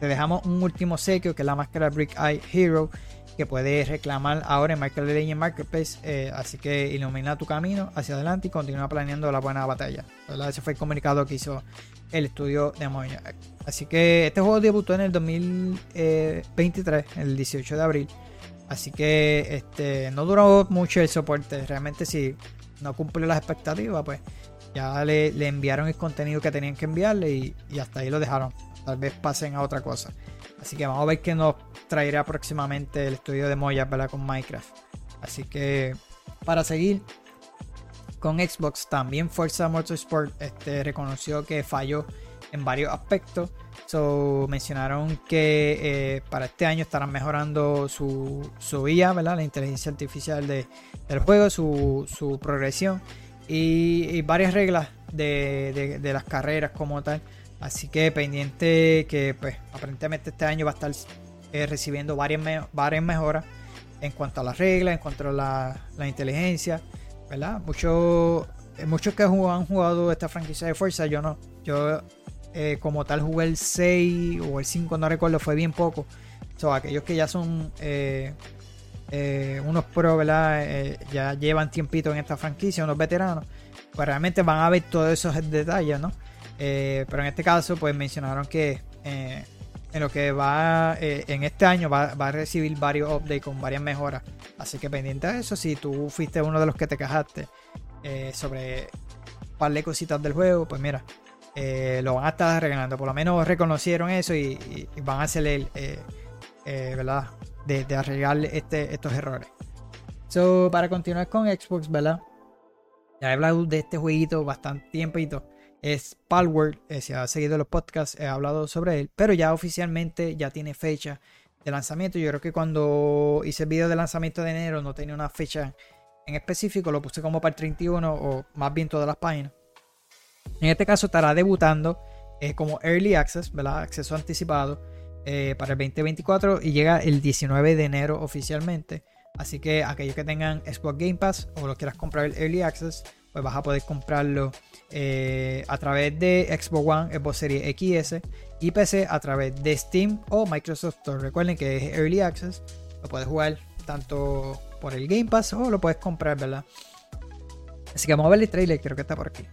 te dejamos un último sequio que es la máscara Brick Eye Hero que puedes reclamar ahora en Michael Legend Marketplace. Eh, así que ilumina tu camino hacia adelante y continúa planeando la buena batalla. Ese fue el comunicado que hizo el estudio de Moya. Así que este juego debutó en el 2023, el 18 de abril. Así que este no duró mucho el soporte. Realmente sí no cumplió las expectativas, pues ya le, enviaron el contenido que tenían que enviarle y, hasta ahí lo dejaron. Tal vez pasen a otra cosa. Así que vamos a ver qué nos traerá próximamente el estudio de Moya con Minecraft. Así que para seguir con Xbox, también Forza Motorsport este, reconoció que falló en varios aspectos. Mencionaron que eh, para este año estarán mejorando su, su IA, ¿verdad? la inteligencia artificial de, del juego, su, su progresión y, varias reglas de, de, las carreras como tal. Así que pendiente que pues aparentemente este año va a estar eh, recibiendo varias, varias mejoras en cuanto a las reglas, en cuanto a la, la inteligencia, ¿verdad? Muchos, muchos que han jugado esta franquicia de fuerza, yo no. Yo eh, como tal jugué el 6 o el 5, no recuerdo, fue bien poco. So, aquellos que ya son eh, eh, unos pro, ya llevan tiempito en esta franquicia, unos veteranos, pues realmente van a ver todos esos detalles, ¿no? pero en este caso, pues mencionaron que en lo que va en este año va, va, a recibir varios updates con varias mejoras. Así que pendiente de eso, si tú fuiste uno de los que te quejaste sobre un par de cositas del juego, pues mira, eh, lo van a estar arreglando. Por lo menos reconocieron eso y, van a hacer eh, eh, ¿verdad? De, arreglar este, estos errores. So, para continuar con Xbox, ¿verdad? Ya he hablado de este jueguito bastante tiempito. Es Palworld. si ha seguido los podcasts, he hablado sobre él. Pero ya oficialmente ya tiene fecha de lanzamiento. Yo creo que cuando hice el video de lanzamiento de enero no tenía una fecha en específico. Lo puse como para el 31 o más bien todas las páginas. En este caso estará debutando eh, como Early Access, ¿verdad? Acceso anticipado eh, para el 2024 y llega el 19 de enero oficialmente. Así que aquellos que tengan Xbox Game Pass o lo quieras comprar el Early Access, pues vas a poder comprarlo eh, a través de Xbox One, Xbox Series XS y PC a través de Steam o Microsoft Store. Recuerden que es Early Access, lo puedes jugar tanto por el Game Pass o lo puedes comprar, ¿verdad? Así que vamos a ver el trailer, creo que está por aquí.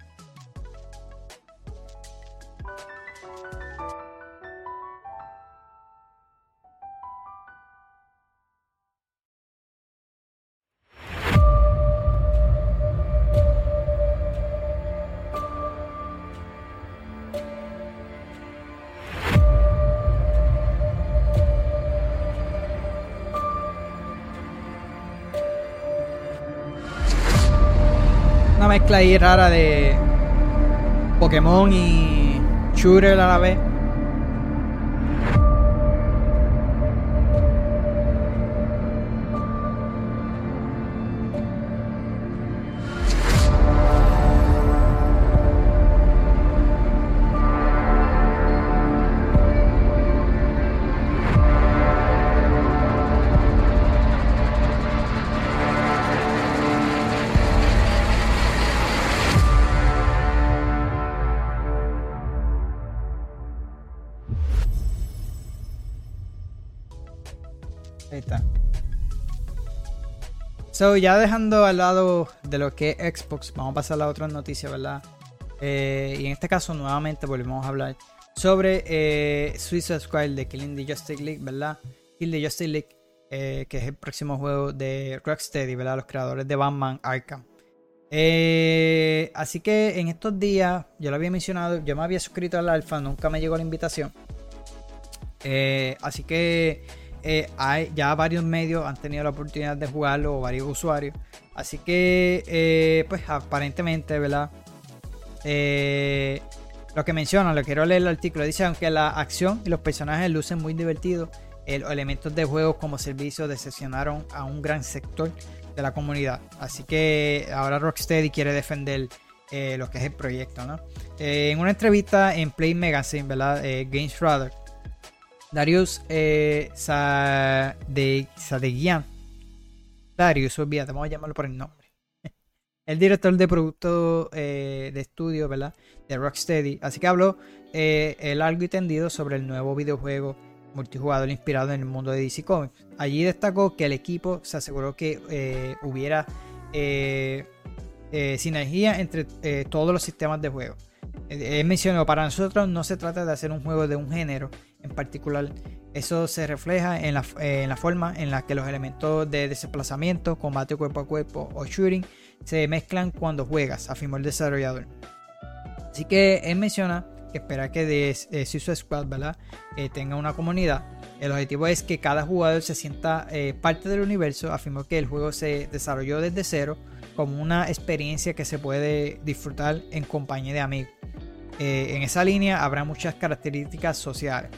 Mezcla ahí rara de Pokémon y shooter a la vez. So, ya dejando al lado de lo que es Xbox, vamos a pasar a la otra noticia, ¿verdad? Eh, y en este caso, nuevamente volvemos a hablar sobre eh, Suicide Squad de Killing the Justice League, ¿verdad? Kill the Justice League, eh, que es el próximo juego de Rocksteady, ¿verdad? Los creadores de Batman Arkham. Eh, así que en estos días, yo lo había mencionado, yo me había suscrito al alfa, nunca me llegó la invitación. así que eh, ya varios medios han tenido la oportunidad de jugarlo, o varios usuarios. Así que, eh, pues aparentemente, ¿verdad? Eh, lo que menciona, lo quiero leer el artículo, dice, aunque la acción y los personajes lucen muy divertidos, los elementos de juego como servicio decepcionaron a un gran sector de la comunidad. Así que ahora Rocksteady quiere defender lo que es el proyecto, ¿no? en una entrevista en Play Magazine, ¿verdad? Games Rather Darius eh, Sadegian. Darius, olvídate, vamos a llamarlo por el nombre. el director de producto eh, de estudio, ¿verdad? De Rocksteady. Así que habló eh, el algo y tendido sobre el nuevo videojuego multijugador inspirado en el mundo de DC Comics. Allí destacó que el equipo se aseguró que eh, hubiera sinergia entre todos los sistemas de juego. Él mencionó, para nosotros no se trata de hacer un juego de un género, en particular. Eso se refleja en la, en la, forma en la que los elementos de desplazamiento, combate cuerpo a cuerpo o shooting se mezclan cuando juegas, afirmó el desarrollador. Así que él menciona que espera que de, Suicide Squad. Eh, tenga una comunidad. El objetivo es que cada jugador se sienta eh, parte del universo. Afirmó que el juego se desarrolló desde cero como una experiencia que se puede disfrutar en compañía de amigos. en esa línea habrá muchas características sociales.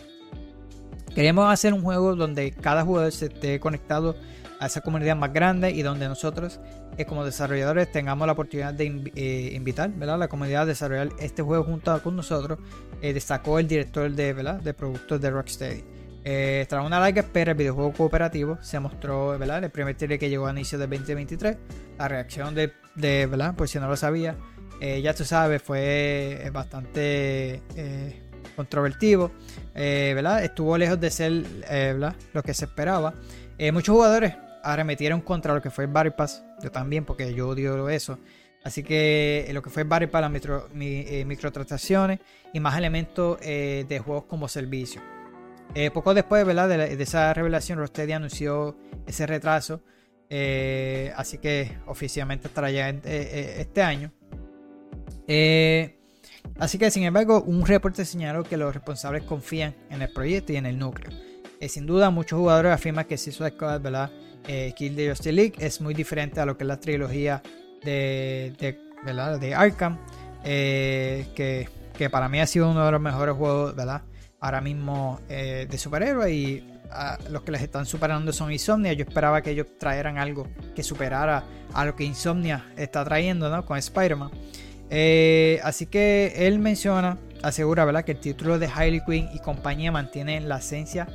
Queríamos hacer un juego donde cada jugador se esté conectado a esa comunidad más grande y donde nosotros eh, como desarrolladores tengamos la oportunidad de eh, invitar ¿verdad? la comunidad a desarrollar este juego junto con nosotros, eh, destacó el director de, ¿verdad? de productos de Rocksteady. tras una larga espera, el videojuego cooperativo se mostró ¿verdad? el primer trailer que llegó a inicio del 2023. La reacción de, de ¿verdad? por si no lo sabía, ya tú sabes, fue bastante controvertido. ¿verdad? Estuvo lejos de ser lo que se esperaba. muchos jugadores arremetieron contra lo que fue el Battle Pass. Yo también, porque yo odio eso. Así que eh, lo que fue el Battle Pass, las eh, microtransacciones y más elementos eh, de juegos como servicio. poco después ¿verdad? De, esa revelación, Rocksteady anunció ese retraso. así que oficialmente estará ya este año. Así que, sin embargo, un reporte señaló que los responsables confían en el proyecto y en el núcleo. sin duda, muchos jugadores afirman que si su Squad ¿verdad? eh, Kill the Justice League es muy diferente a lo que es la trilogía de, de, Arkham, eh, que, para mí ha sido uno de los mejores juegos ¿verdad? ahora mismo eh, de superhéroes y los que les están superando son Insomnia. Yo esperaba que ellos trajeran algo que superara a lo que Insomnia está trayendo ¿no? con Spider-Man. Eh, así que él menciona, asegura ¿verdad? que el título de Harley Quinn y compañía mantienen la esencia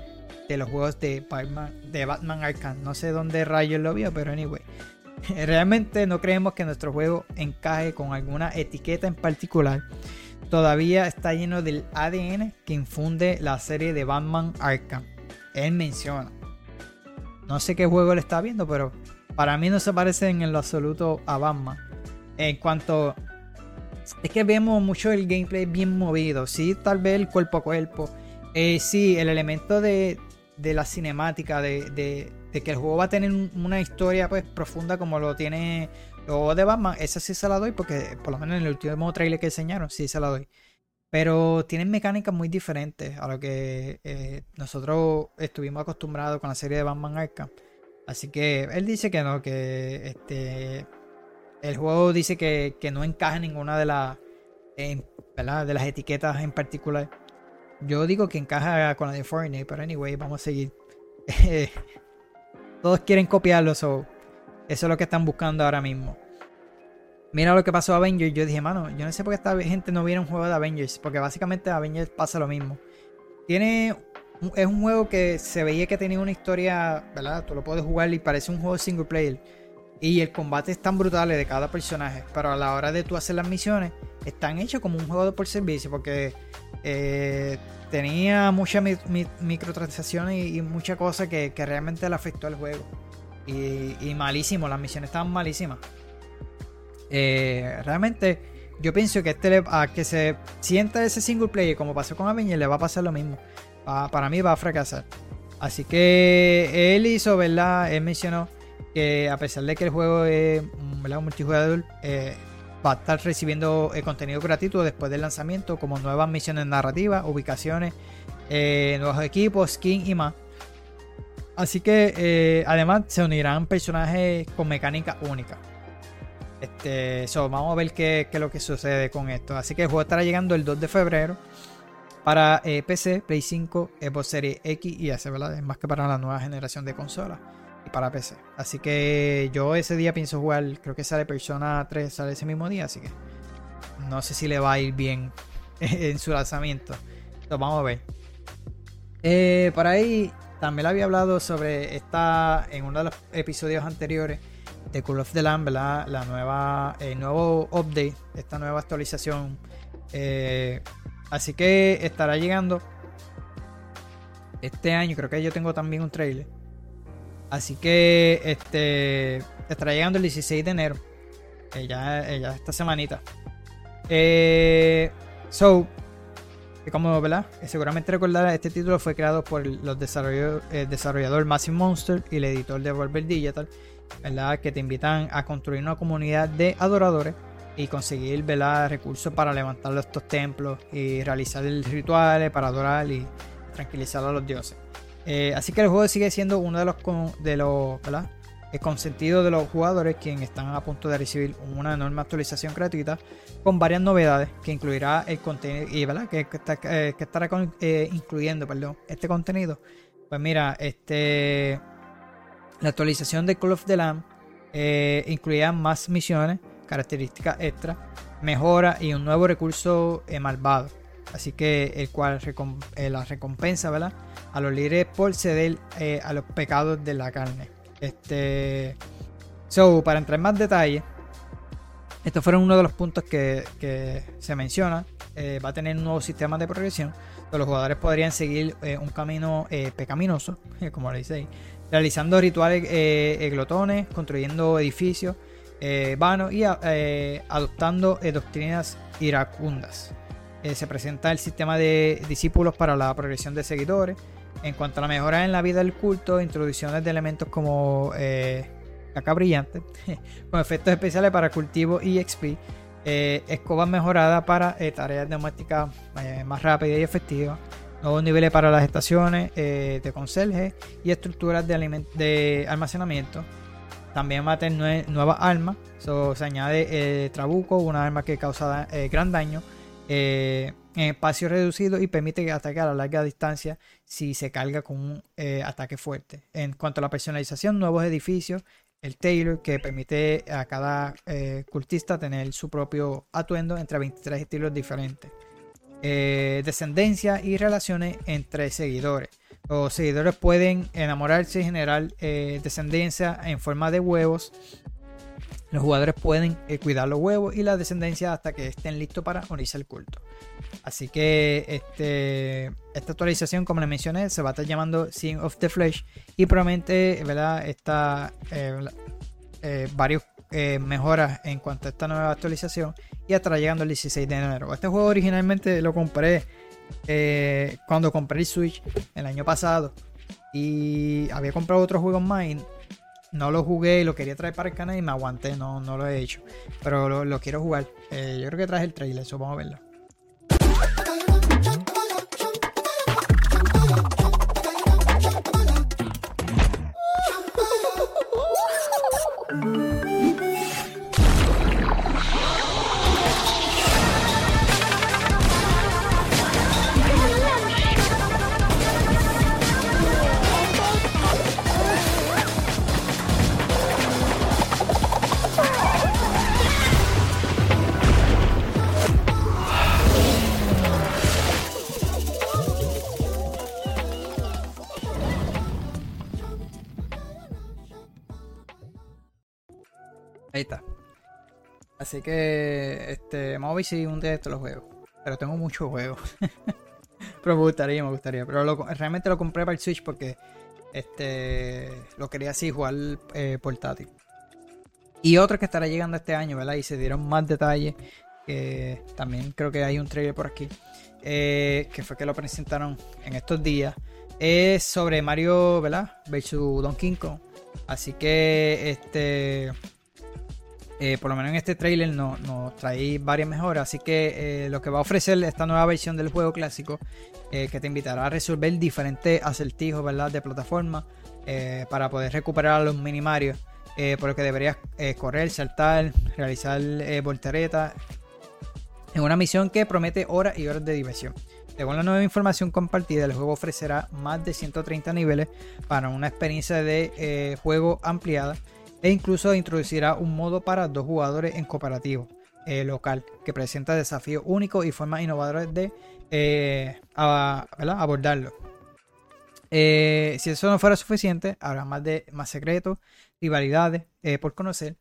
de los juegos de Batman, de Batman Arkham. No sé dónde rayos lo vio, pero anyway. Realmente no creemos que nuestro juego encaje con alguna etiqueta en particular. Todavía está lleno del ADN que infunde la serie de Batman Arkham. Él menciona. No sé qué juego le está viendo, pero para mí no se parece en lo absoluto a Batman. En cuanto. Es que vemos mucho el gameplay bien movido. Sí, tal vez el cuerpo a cuerpo. Eh, sí, el elemento de, de la cinemática, de, que el juego va a tener una historia pues profunda como lo tiene lo de Batman, esa sí se la doy porque por lo menos en el último trailer que enseñaron, sí se la doy. Pero tienen mecánicas muy diferentes a lo que eh, nosotros estuvimos acostumbrados con la serie de Batman Arkham. Así que él dice que no, que este el juego dice que, no encaja en ninguna de, las de las etiquetas en particular. Yo digo que encaja con la de Fortnite, pero anyway, vamos a seguir. Todos quieren copiarlo, so eso es lo que están buscando ahora mismo. Mira lo que pasó a Avengers. Yo dije, mano, yo no sé por qué esta gente no viene un juego de Avengers. Porque básicamente Avengers pasa lo mismo. Tiene. Es un juego que se veía que tenía una historia, ¿verdad? Tú lo puedes jugar y parece un juego single player. Y el combate es tan brutal de cada personaje. Pero a la hora de tú hacer las misiones, están hechos como un juego por servicio. Porque eh, tenía muchas microtransacciones y, muchas cosas que, realmente le afectó al juego. Y, malísimo, las misiones estaban malísimas. Eh, realmente, yo pienso que este a que se sienta ese single player, como pasó con Avengers, le va a pasar lo mismo. para mí va a fracasar. Así que él hizo, ¿verdad? Él mencionó que a pesar de que el juego es un multijugador, eh, va a estar recibiendo eh, contenido gratuito después del lanzamiento, como nuevas misiones narrativas, ubicaciones, eh, nuevos equipos, skins y más. Así que eh, además se unirán personajes con mecánica única. Este, vamos a ver qué, es lo que sucede con esto. Así que el juego estará llegando el 2 de febrero para PC, Play 5, Xbox Series X y S, ¿verdad? Es más que para la nueva generación de consolas para PC. Así que yo ese día pienso jugar, creo que sale Persona 3, sale ese mismo día, así que no sé si le va a ir bien en su lanzamiento. Lo vamos a ver. Eh, por ahí también había hablado sobre esta en uno de los episodios anteriores de Call of the Lamb, La nueva, el nuevo update, esta nueva actualización. Eh, así que estará llegando este año. Creo que yo tengo también un trailer Así que este estará llegando el 16 de enero. Eh, ya, eh, esta semanita. Eh, so, como ¿verdad? seguramente recordará, este título fue creado por los desarrolladores, el desarrollador Massive Monster y el editor de Volver Digital, ¿verdad? que te invitan a construir una comunidad de adoradores y conseguir ¿verdad? recursos para levantar estos templos y realizar rituales para adorar y tranquilizar a los dioses. Eh, así que el juego sigue siendo uno de los, de los el consentido de los jugadores quienes están a punto de recibir una enorme actualización gratuita con varias novedades que incluirá el contenido y verdad que, eh, estará eh, incluyendo perdón, este contenido. Pues mira este la actualización de Call of the Lamb eh, incluirá más misiones características extra mejora y un nuevo recurso malvado. Así que el cual la recompensa ¿verdad? A los líderes por ceder a los pecados de la carne este, so, para entrar en más detalle, estos fueron uno de los puntos que, se menciona. Eh, va a tener un nuevo sistema de progresión. Donde los jugadores podrían seguir eh, un camino eh, pecaminoso, como le dice ahí, realizando rituales glotones, construyendo edificios vanos y adoptando doctrinas iracundas. se presenta el sistema de discípulos para la progresión de seguidores en cuanto a la mejora en la vida del culto, introducciones de elementos como eh, caca brillante, con efectos especiales para cultivo y XP, eh, escobas mejoradas para eh, tareas domésticas más rápidas y efectivas, nuevos niveles para las estaciones de conserje y estructuras de, almacenamiento. También va a tener nuevas armas, se añade Trabuco, una arma que causa gran daño en espacio reducido y permite atacar a larga distancia si se carga con un eh, ataque fuerte. En cuanto a la personalización, nuevos edificios, el Taylor que permite a cada eh, cultista tener su propio atuendo entre 23 estilos diferentes. Eh, descendencia y relaciones entre seguidores. Los seguidores pueden enamorarse y generar descendencia en forma de huevos los jugadores pueden cuidar los huevos y la descendencia hasta que estén listos para unirse al culto. Así que este, esta actualización, como les mencioné, se va a estar llamando Sin of the Flesh y probablemente ¿verdad? está eh, eh, varios mejoras en cuanto a esta nueva actualización y estará llegando el 16 de enero. Este juego originalmente lo compré cuando compré el Switch el año pasado y había comprado otros juegos más no lo jugué y lo quería traer para el canal y me aguanté, no, no lo he hecho. Pero lo, quiero jugar. Eh, yo creo que traje el trailer, eso vamos a verlo. Ahí está. Así que, este, vamos a ver si un día esto lo juego. Pero tengo muchos juegos. pero me gustaría, me gustaría. Pero realmente lo compré para el Switch porque este lo quería así jugar eh, portátil. Y otro que estará llegando este año, ¿verdad? Y se dieron más detalles. También creo que hay un trailer por aquí. Eh, que fue que lo presentaron en estos días. Es sobre Mario, ¿verdad? Versus Donkey Kong. Así que este eh, por lo menos en este trailer nos no trae varias mejoras. Así que eh, lo que va a ofrecer esta nueva versión del juego clásico, eh, que te invitará a resolver diferentes acertijos ¿verdad? de plataforma para poder recuperar a los minimarios. por lo que deberías correr, saltar, realizar volteretas. En una misión que promete horas y horas de diversión. Según la nueva información compartida, el juego ofrecerá más de 130 niveles para una experiencia de juego ampliada e incluso introducirá un modo para dos jugadores en cooperativo eh, local que presenta desafíos únicos y formas innovadoras de eh, abordarlo. Eh, si eso no fuera suficiente, habrá más, de, más secretos, rivalidades por conocer,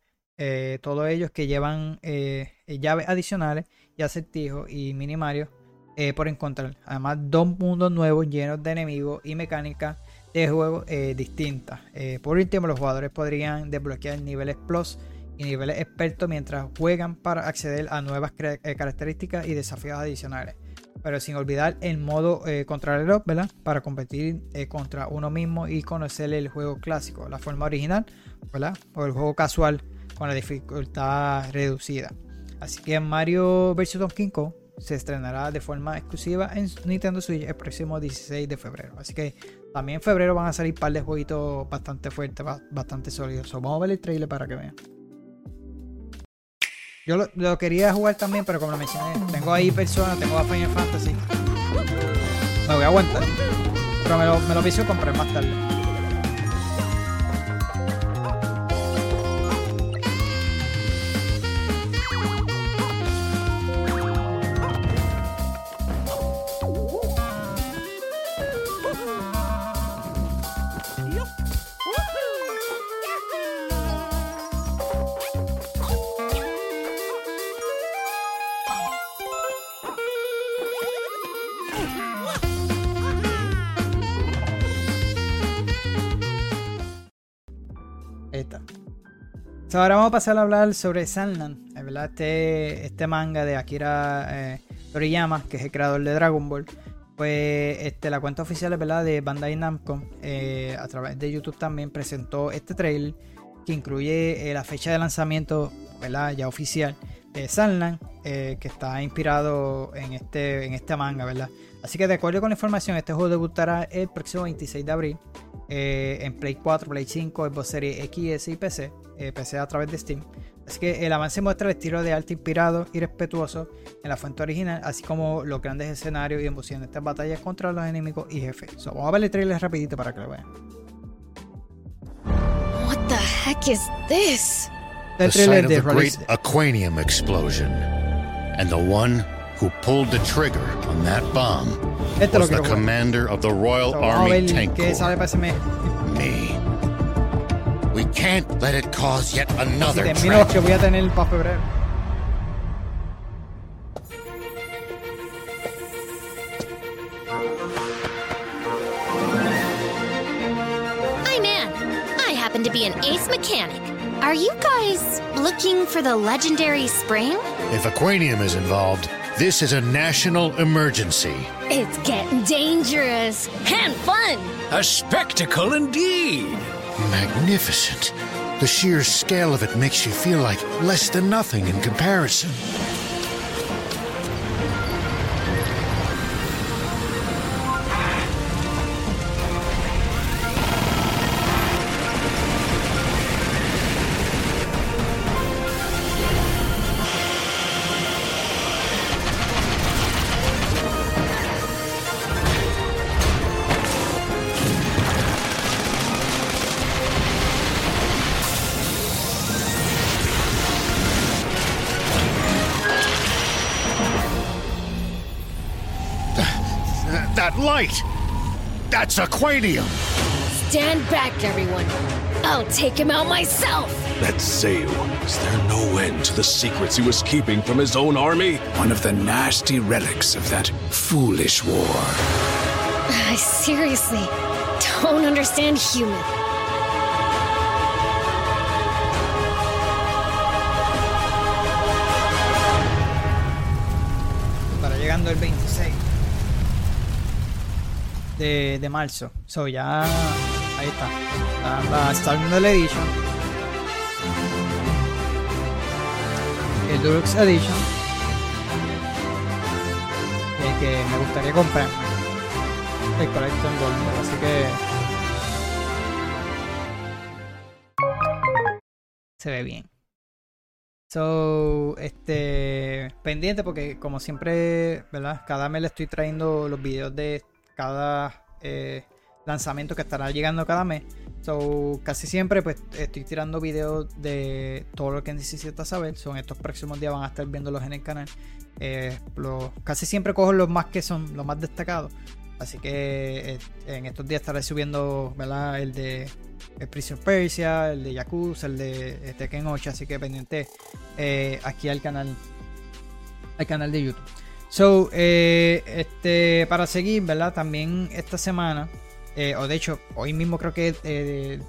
todos ellos que llevan llaves adicionales y acertijos y minimarios por encontrar. Además, dos mundos nuevos llenos de enemigos y mecánicas de juego eh, distintas. Eh, por último, los jugadores podrían desbloquear niveles Plus y niveles expertos mientras juegan para acceder a nuevas eh, características y desafíos adicionales. Pero sin olvidar el modo reloj, ¿verdad? Para competir contra uno mismo y conocer el juego clásico, la forma original, ¿verdad? O el juego casual con la dificultad reducida. Así que Mario vs. Donkey Kong se estrenará de forma exclusiva en Nintendo Switch el próximo 16 de febrero. Así que También en febrero van a salir un par de jueguitos bastante fuertes, bastante sólidos. vamos a ver el trailer para que vean. Yo lo, quería jugar también, pero como lo mencioné, tengo ahí personas, tengo a Final Fantasy. Me voy a aguantar. Pero me lo, me lo piso comprar más tarde. Ahora vamos a pasar a hablar sobre Sandland, ¿verdad? Este, este manga de Akira eh, Toriyama, que es el creador de Dragon Ball. Pues este, la cuenta oficial de Bandai Namco, eh, a través de YouTube también presentó este trailer que incluye eh, la fecha de lanzamiento ¿verdad? ya oficial de Sandland, que está inspirado en este, en este manga. ¿verdad? Así que de acuerdo con la información, este juego debutará el próximo 26 de abril en Play 4, Play 5, Xbox Series X y PC. Eh, PC a través de Steam. Así que el avance muestra el estilo de arte inspirado y respetuoso en la fuente original, así como los grandes escenarios y emociones de estas batallas contra los enemigos y jefes. vamos a ver el trailer rapidito para que lo vean. What the heck is this? The site of the great Aquanium explosion, and the one who pulled the trigger on that bomb was the commander of the Royal Army Tank Corps. Me. We can't let it cause yet another si termino que voy a tener para febrero. I'm Anne. I happen to be an ace mechanic. Are you guys looking for the legendary spring? If Aquanium is involved, this is a national emergency. It's getting dangerous and fun. A spectacle indeed. Magnificent. The sheer scale of it makes you feel like less than nothing in comparison. Light! That's Aquanium! Stand back, everyone. I'll take him out myself! That Zayu, is there no end to the secrets he was keeping from his own army? One of the nasty relics of that foolish war. I seriously don't understand human. De, marzo. So ya ahí está. La, la Star Edition. El Deluxe Edition. El que me gustaría comprar. El Collector Gold. Así que. Se ve bien. So, este, pendiente porque como siempre, ¿verdad? Cada mes le estoy trayendo los videos de cada eh, lanzamiento que estará llegando cada mes. So, casi siempre pues estoy tirando videos de todo lo que necesitas saber. Son estos próximos días van a estar viéndolos en el canal. Eh, casi siempre cojo los más que son los más destacados. Así que eh, en estos días estaré subiendo el de el Prison Persia, el de Yakuza, el de Tekken 8. Así que pendiente aquí al canal, al canal de YouTube. So, eh, este, para seguir, ¿verdad? También esta semana, eh, o de hecho, hoy mismo creo que eh,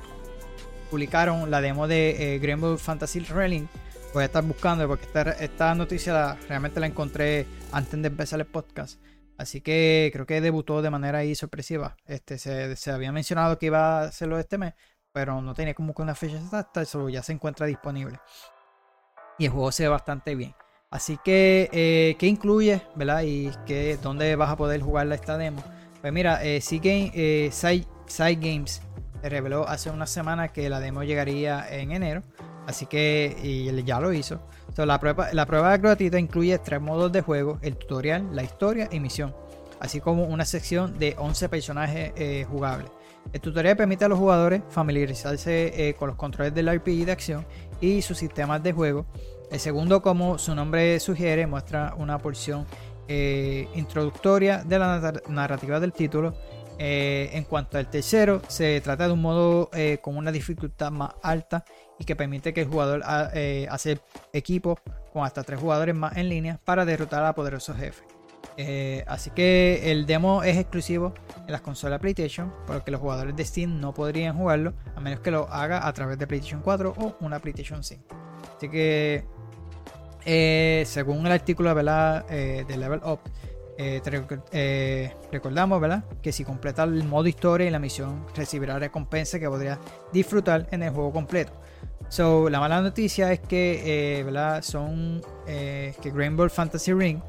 publicaron la demo de Greenwood Fantasy Railing. Voy a estar buscando porque esta, esta noticia realmente la encontré antes de empezar el podcast. Así que creo que debutó de manera sorpresiva. Este, se, se había mencionado que iba a hacerlo este mes, pero no tenía como que una fecha exacta, solo ya se encuentra disponible. Y el juego se ve bastante bien. Así que, eh, ¿qué incluye? ¿Verdad? Y que, dónde vas a poder jugar esta demo. Pues mira, eh, eh, Side Games reveló hace una semana que la demo llegaría en enero. Así que ya lo hizo. la, prueba, la prueba gratuita incluye tres modos de juego, el tutorial, la historia y misión, así como una sección de 11 personajes eh, jugables. El tutorial permite a los jugadores familiarizarse con los controles del RPG de acción y sus sistemas de juego. El segundo, como su nombre sugiere, muestra una porción eh, introductoria de la narrativa del título. en cuanto al tercero, se trata de un modo con una dificultad más alta y que permite que el jugador ah, eh, hace equipo con hasta tres jugadores más en línea para derrotar a poderosos jefes. Eh, así que el demo es exclusivo en las consolas PlayStation, por lo que los jugadores de Steam no podrían jugarlo a menos que lo haga a través de PlayStation 4 o una PlayStation 5. Así que, eh, según el artículo de Level Up, recordamos ¿verdad? que si completa el modo historia y la misión recibirá recompensa que podría disfrutar en el juego completo. So, la mala noticia es que, eh, ¿verdad? Son eh, que Rainbow Fantasy Ring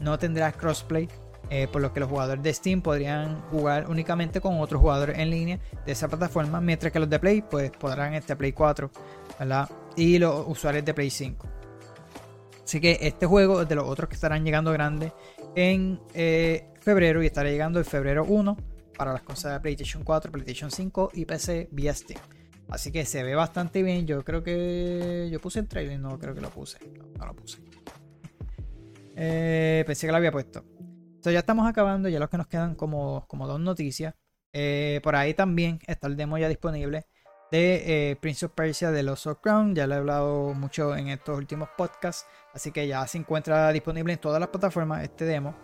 no tendrá crossplay, eh, por lo que los jugadores de Steam podrían jugar únicamente con otros jugadores en línea de esa plataforma, mientras que los de Play pues podrán este Play 4, ¿verdad? Y los usuarios de Play 5. Así que este juego es de los otros que estarán llegando grandes en febrero y estará llegando en febrero 1 para las cosas de PlayStation 4, PlayStation 5 y PC vía Steam. Así que se ve bastante bien. Yo creo que. Yo puse el trailer, no creo que lo puse. No, lo puse. Eh, pensé que lo había puesto. Entonces ya estamos acabando. Ya los que nos quedan como, como dos noticias. Eh, por ahí también está el demo ya disponible de eh, Prince of Persia de Lost of Crown. Ya lo he hablado mucho en estos últimos podcasts. Así que ya se encuentra disponible en todas las plataformas este demo.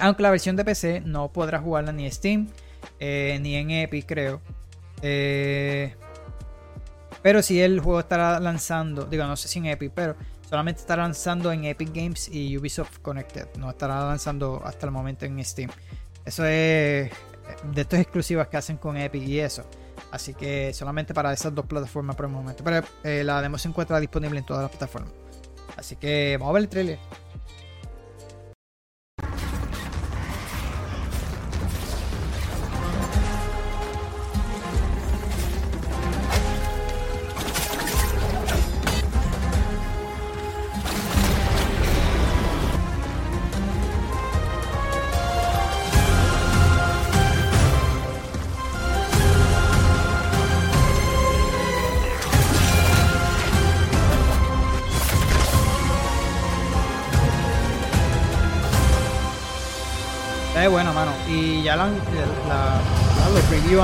aunque la versión de PC no podrá jugarla ni en Steam ni en Epic, creo. Eh, pero si el juego estará lanzando, digo, no sé si en Epic, pero solamente estará lanzando en Epic Games y Ubisoft Connected. No estará lanzando hasta el momento en Steam. Eso es de estas exclusivas que hacen con Epic y eso. Así que solamente para esas dos plataformas por el momento. Pero eh, la demo se encuentra disponible en todas las plataformas. Así que vamos a ver el trailer.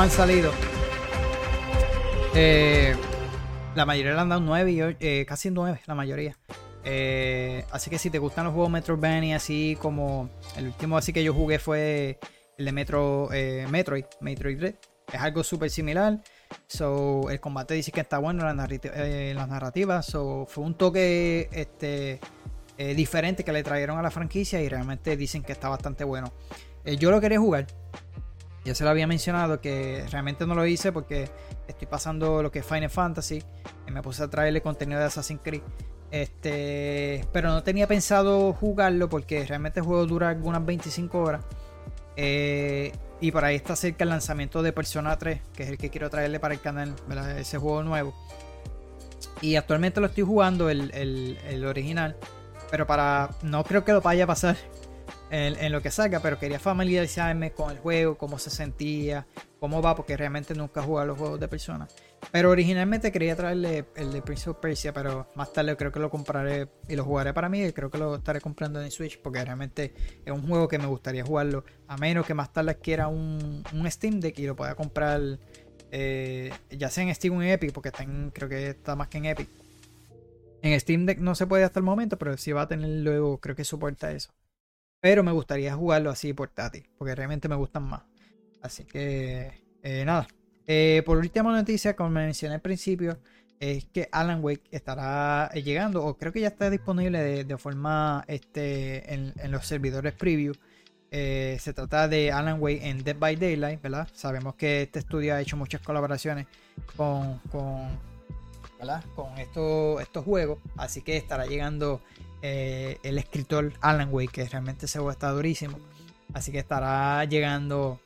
Han salido. Eh, la mayoría le han dado 9 y eh, casi 9, la mayoría. Eh, así que si te gustan los juegos Metroidvania, así como el último así que yo jugué fue el de Metro, Metroid, Metroid Red. Es algo súper similar. So, el combate dice que está bueno, las narrativas. So, fue un toque este, diferente que le trajeron a la franquicia y realmente dicen que está bastante bueno. Eh, yo lo quería jugar. Ya se lo había mencionado que realmente no lo hice porque estoy pasando lo que es Final Fantasy. Y me puse a traerle contenido de Assassin's Creed. Este, pero no tenía pensado jugarlo porque realmente el juego dura algunas 25 horas. Eh, y por ahí está cerca el lanzamiento de Persona 3, que es el que quiero traerle para el canal, ese juego nuevo. Y actualmente lo estoy jugando, el, el original. Pero para. No creo que lo vaya a pasar en, lo que salga, pero quería familiarizarme con el juego, cómo se sentía, cómo va, porque realmente nunca he jugado los juegos de persona. Pero originalmente quería traerle el de Prince of Persia, pero más tarde creo que lo compraré y lo jugaré para mí. Y creo que lo estaré comprando en Switch, porque realmente es un juego que me gustaría jugarlo, a menos que más tarde quiera un, un Steam Deck y lo pueda comprar, eh, ya sea en Steam o en Epic, porque está creo que está más que en Epic. En Steam Deck no se puede hasta el momento, pero sí va a tener luego, creo que soporta eso. Pero me gustaría jugarlo así portátil, porque realmente me gustan más. Así que, eh, nada. Eh, por última noticia, como mencioné al principio, es que Alan Wake estará eh, llegando, o creo que ya está disponible de, forma este, en, los servidores preview. se trata de Alan Wake en Dead by Daylight, ¿verdad? Sabemos que este estudio ha hecho muchas colaboraciones con, con, con estos juegos, así que estará llegando eh, el escritor Alan Wake, que realmente ese juego está durísimo. Así que estará llegando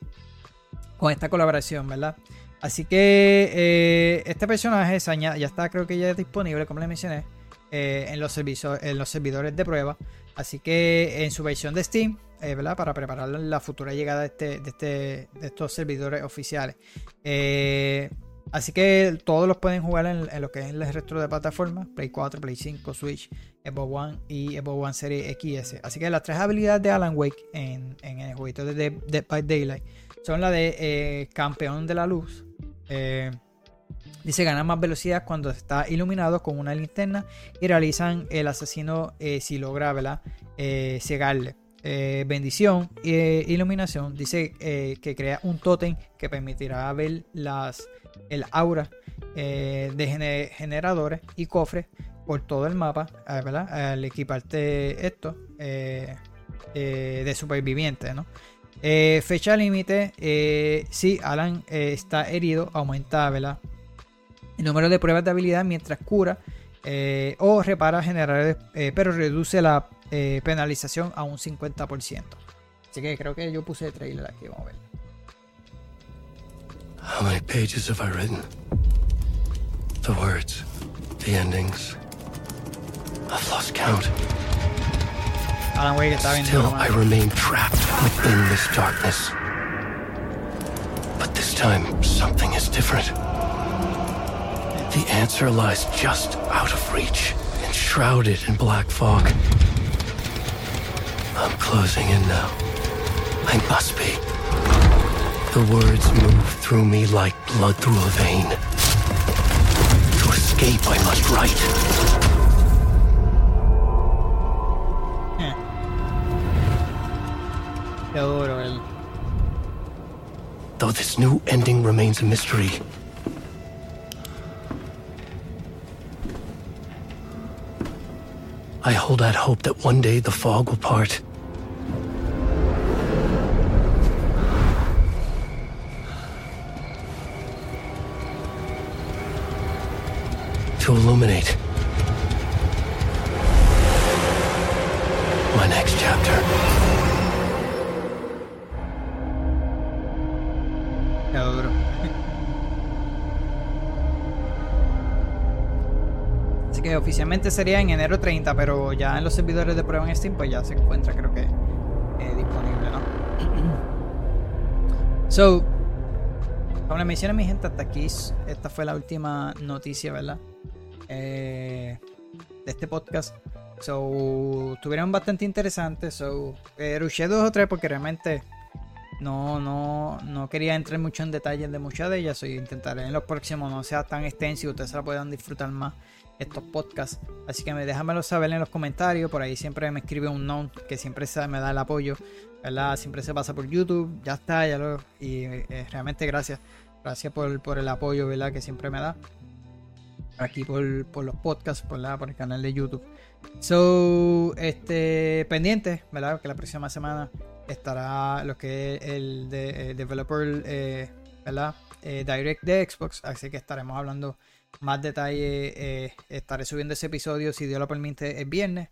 con esta colaboración, ¿verdad? Así que eh, este personaje ya está, creo que ya es disponible, como les mencioné, eh, en, los en los servidores de prueba. Así que en su versión de Steam, eh, ¿verdad? Para preparar la futura llegada de, este, de, este, de estos servidores oficiales. Así que todos los pueden jugar en, lo que es el resto de plataformas: Play 4, Play 5, Switch, Xbox One y Xbox One Series XS. Así que las tres habilidades de Alan Wake en, el jueguito de Dead by Daylight son la de campeón de la luz, eh, dice gana más velocidad cuando está iluminado con una linterna y realizan el asesino eh, si logra ¿verdad? Eh, cegarle. bendición e iluminación dice que crea un tótem que permitirá ver las, el aura de generadores y cofres por todo el mapa al equiparte esto de superviviente ¿no? Eh, fecha límite. Eh, si Alan eh, está herido, aumenta el número de pruebas de habilidad mientras cura o repara generales, pero reduce la penalización a un 50%. Así que creo que yo puse trailer aquí. Vamos a ver. How many pages have I written? The words, the endings. I've lost count. Alan Wake está bien Still, I remain trapped within this darkness. But this time, something is different. The answer lies just out of reach, enshrouded in black fog. I'm closing in now. I must be. The words move through me like blood through a vein. To escape, I must write. Though this new ending remains a mystery. I hold out hope that one day the fog will part. To illuminate my next chapter. Así que oficialmente sería en enero 30, pero ya en los servidores de prueba en Steam, pues ya se encuentra, creo que eh, disponible, ¿no? so, como les mencioné, mi gente, hasta aquí, esta fue la última noticia, ¿verdad? Eh, de este podcast. So, estuvieron bastante interesantes. So, eh, rushé dos o tres porque realmente no, no, no quería entrar mucho en detalles de muchas de ellas. Y intentaré en los próximos no sea tan extenso y ustedes se la puedan disfrutar más estos podcasts. Así que me déjamelo saber en los comentarios. Por ahí siempre me escribe un no que siempre me da el apoyo. ¿verdad? Siempre se pasa por YouTube. Ya está, ya lo. Y eh, realmente gracias. Gracias por, el apoyo, ¿verdad? Que siempre me da. Aquí por, los podcasts, por, por el canal de YouTube. So, este, pendiente, ¿verdad? Que la próxima semana estará lo que es el de, eh, developer, eh, ¿verdad? Eh, direct de Xbox, así que estaremos hablando más detalle. estaré subiendo ese episodio, si Dios lo permite, el viernes.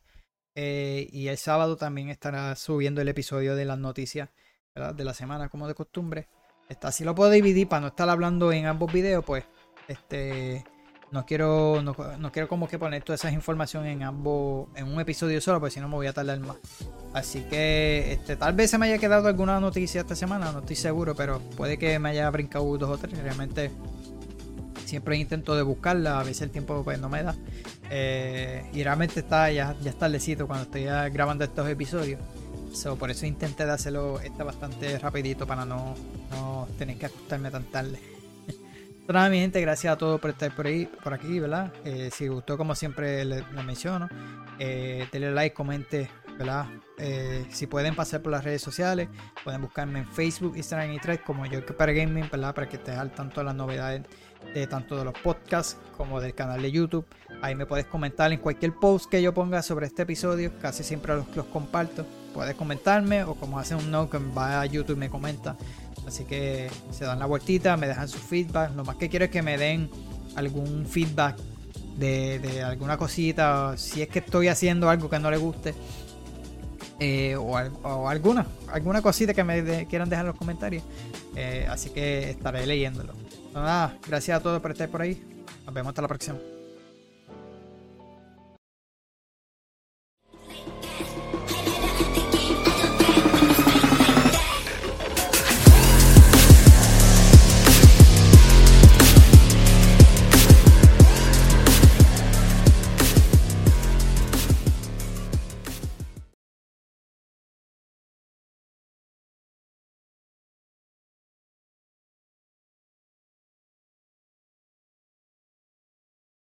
y el sábado también estará subiendo el episodio de las noticias de la semana, como de costumbre. Está, si lo puedo dividir para no estar hablando en ambos videos, pues este no quiero, no, quiero como que poner todas esas informaciones en ambos, en un episodio solo, porque si no me voy a tardar más. Así que este, tal vez se me haya quedado alguna noticia esta semana, no estoy seguro, pero puede que me haya brincado dos o tres. Realmente siempre intento de buscarla, a veces el tiempo pues, no me da. Eh, y realmente está ya, ya tardecito cuando estoy grabando estos episodios. por eso intenté de hacerlo está bastante rapidito para no, no tener que acostarme tan tarde mi gente, gracias a todos por estar por ahí, por aquí, ¿verdad? Eh, si gustó, como siempre les, menciono, eh, denle like, comente, ¿verdad? Eh, si pueden pasar por las redes sociales, pueden buscarme en Facebook, Instagram y Threads como yo que para gaming, ¿verdad? Para que estés al tanto de las novedades de tanto de los podcasts como del canal de YouTube. Ahí me puedes comentar en cualquier post que yo ponga sobre este episodio, casi siempre los, los comparto. Puedes comentarme o como hace un no que va a YouTube y me comenta Así que se dan la vueltita, me dejan su feedback. Lo más que quiero es que me den algún feedback de, alguna cosita. Si es que estoy haciendo algo que no le guste. Eh, o, alguna, alguna cosita que me quieran dejar en los comentarios. Eh, así que estaré leyéndolo. nada, gracias a todos por estar por ahí. Nos vemos hasta la próxima.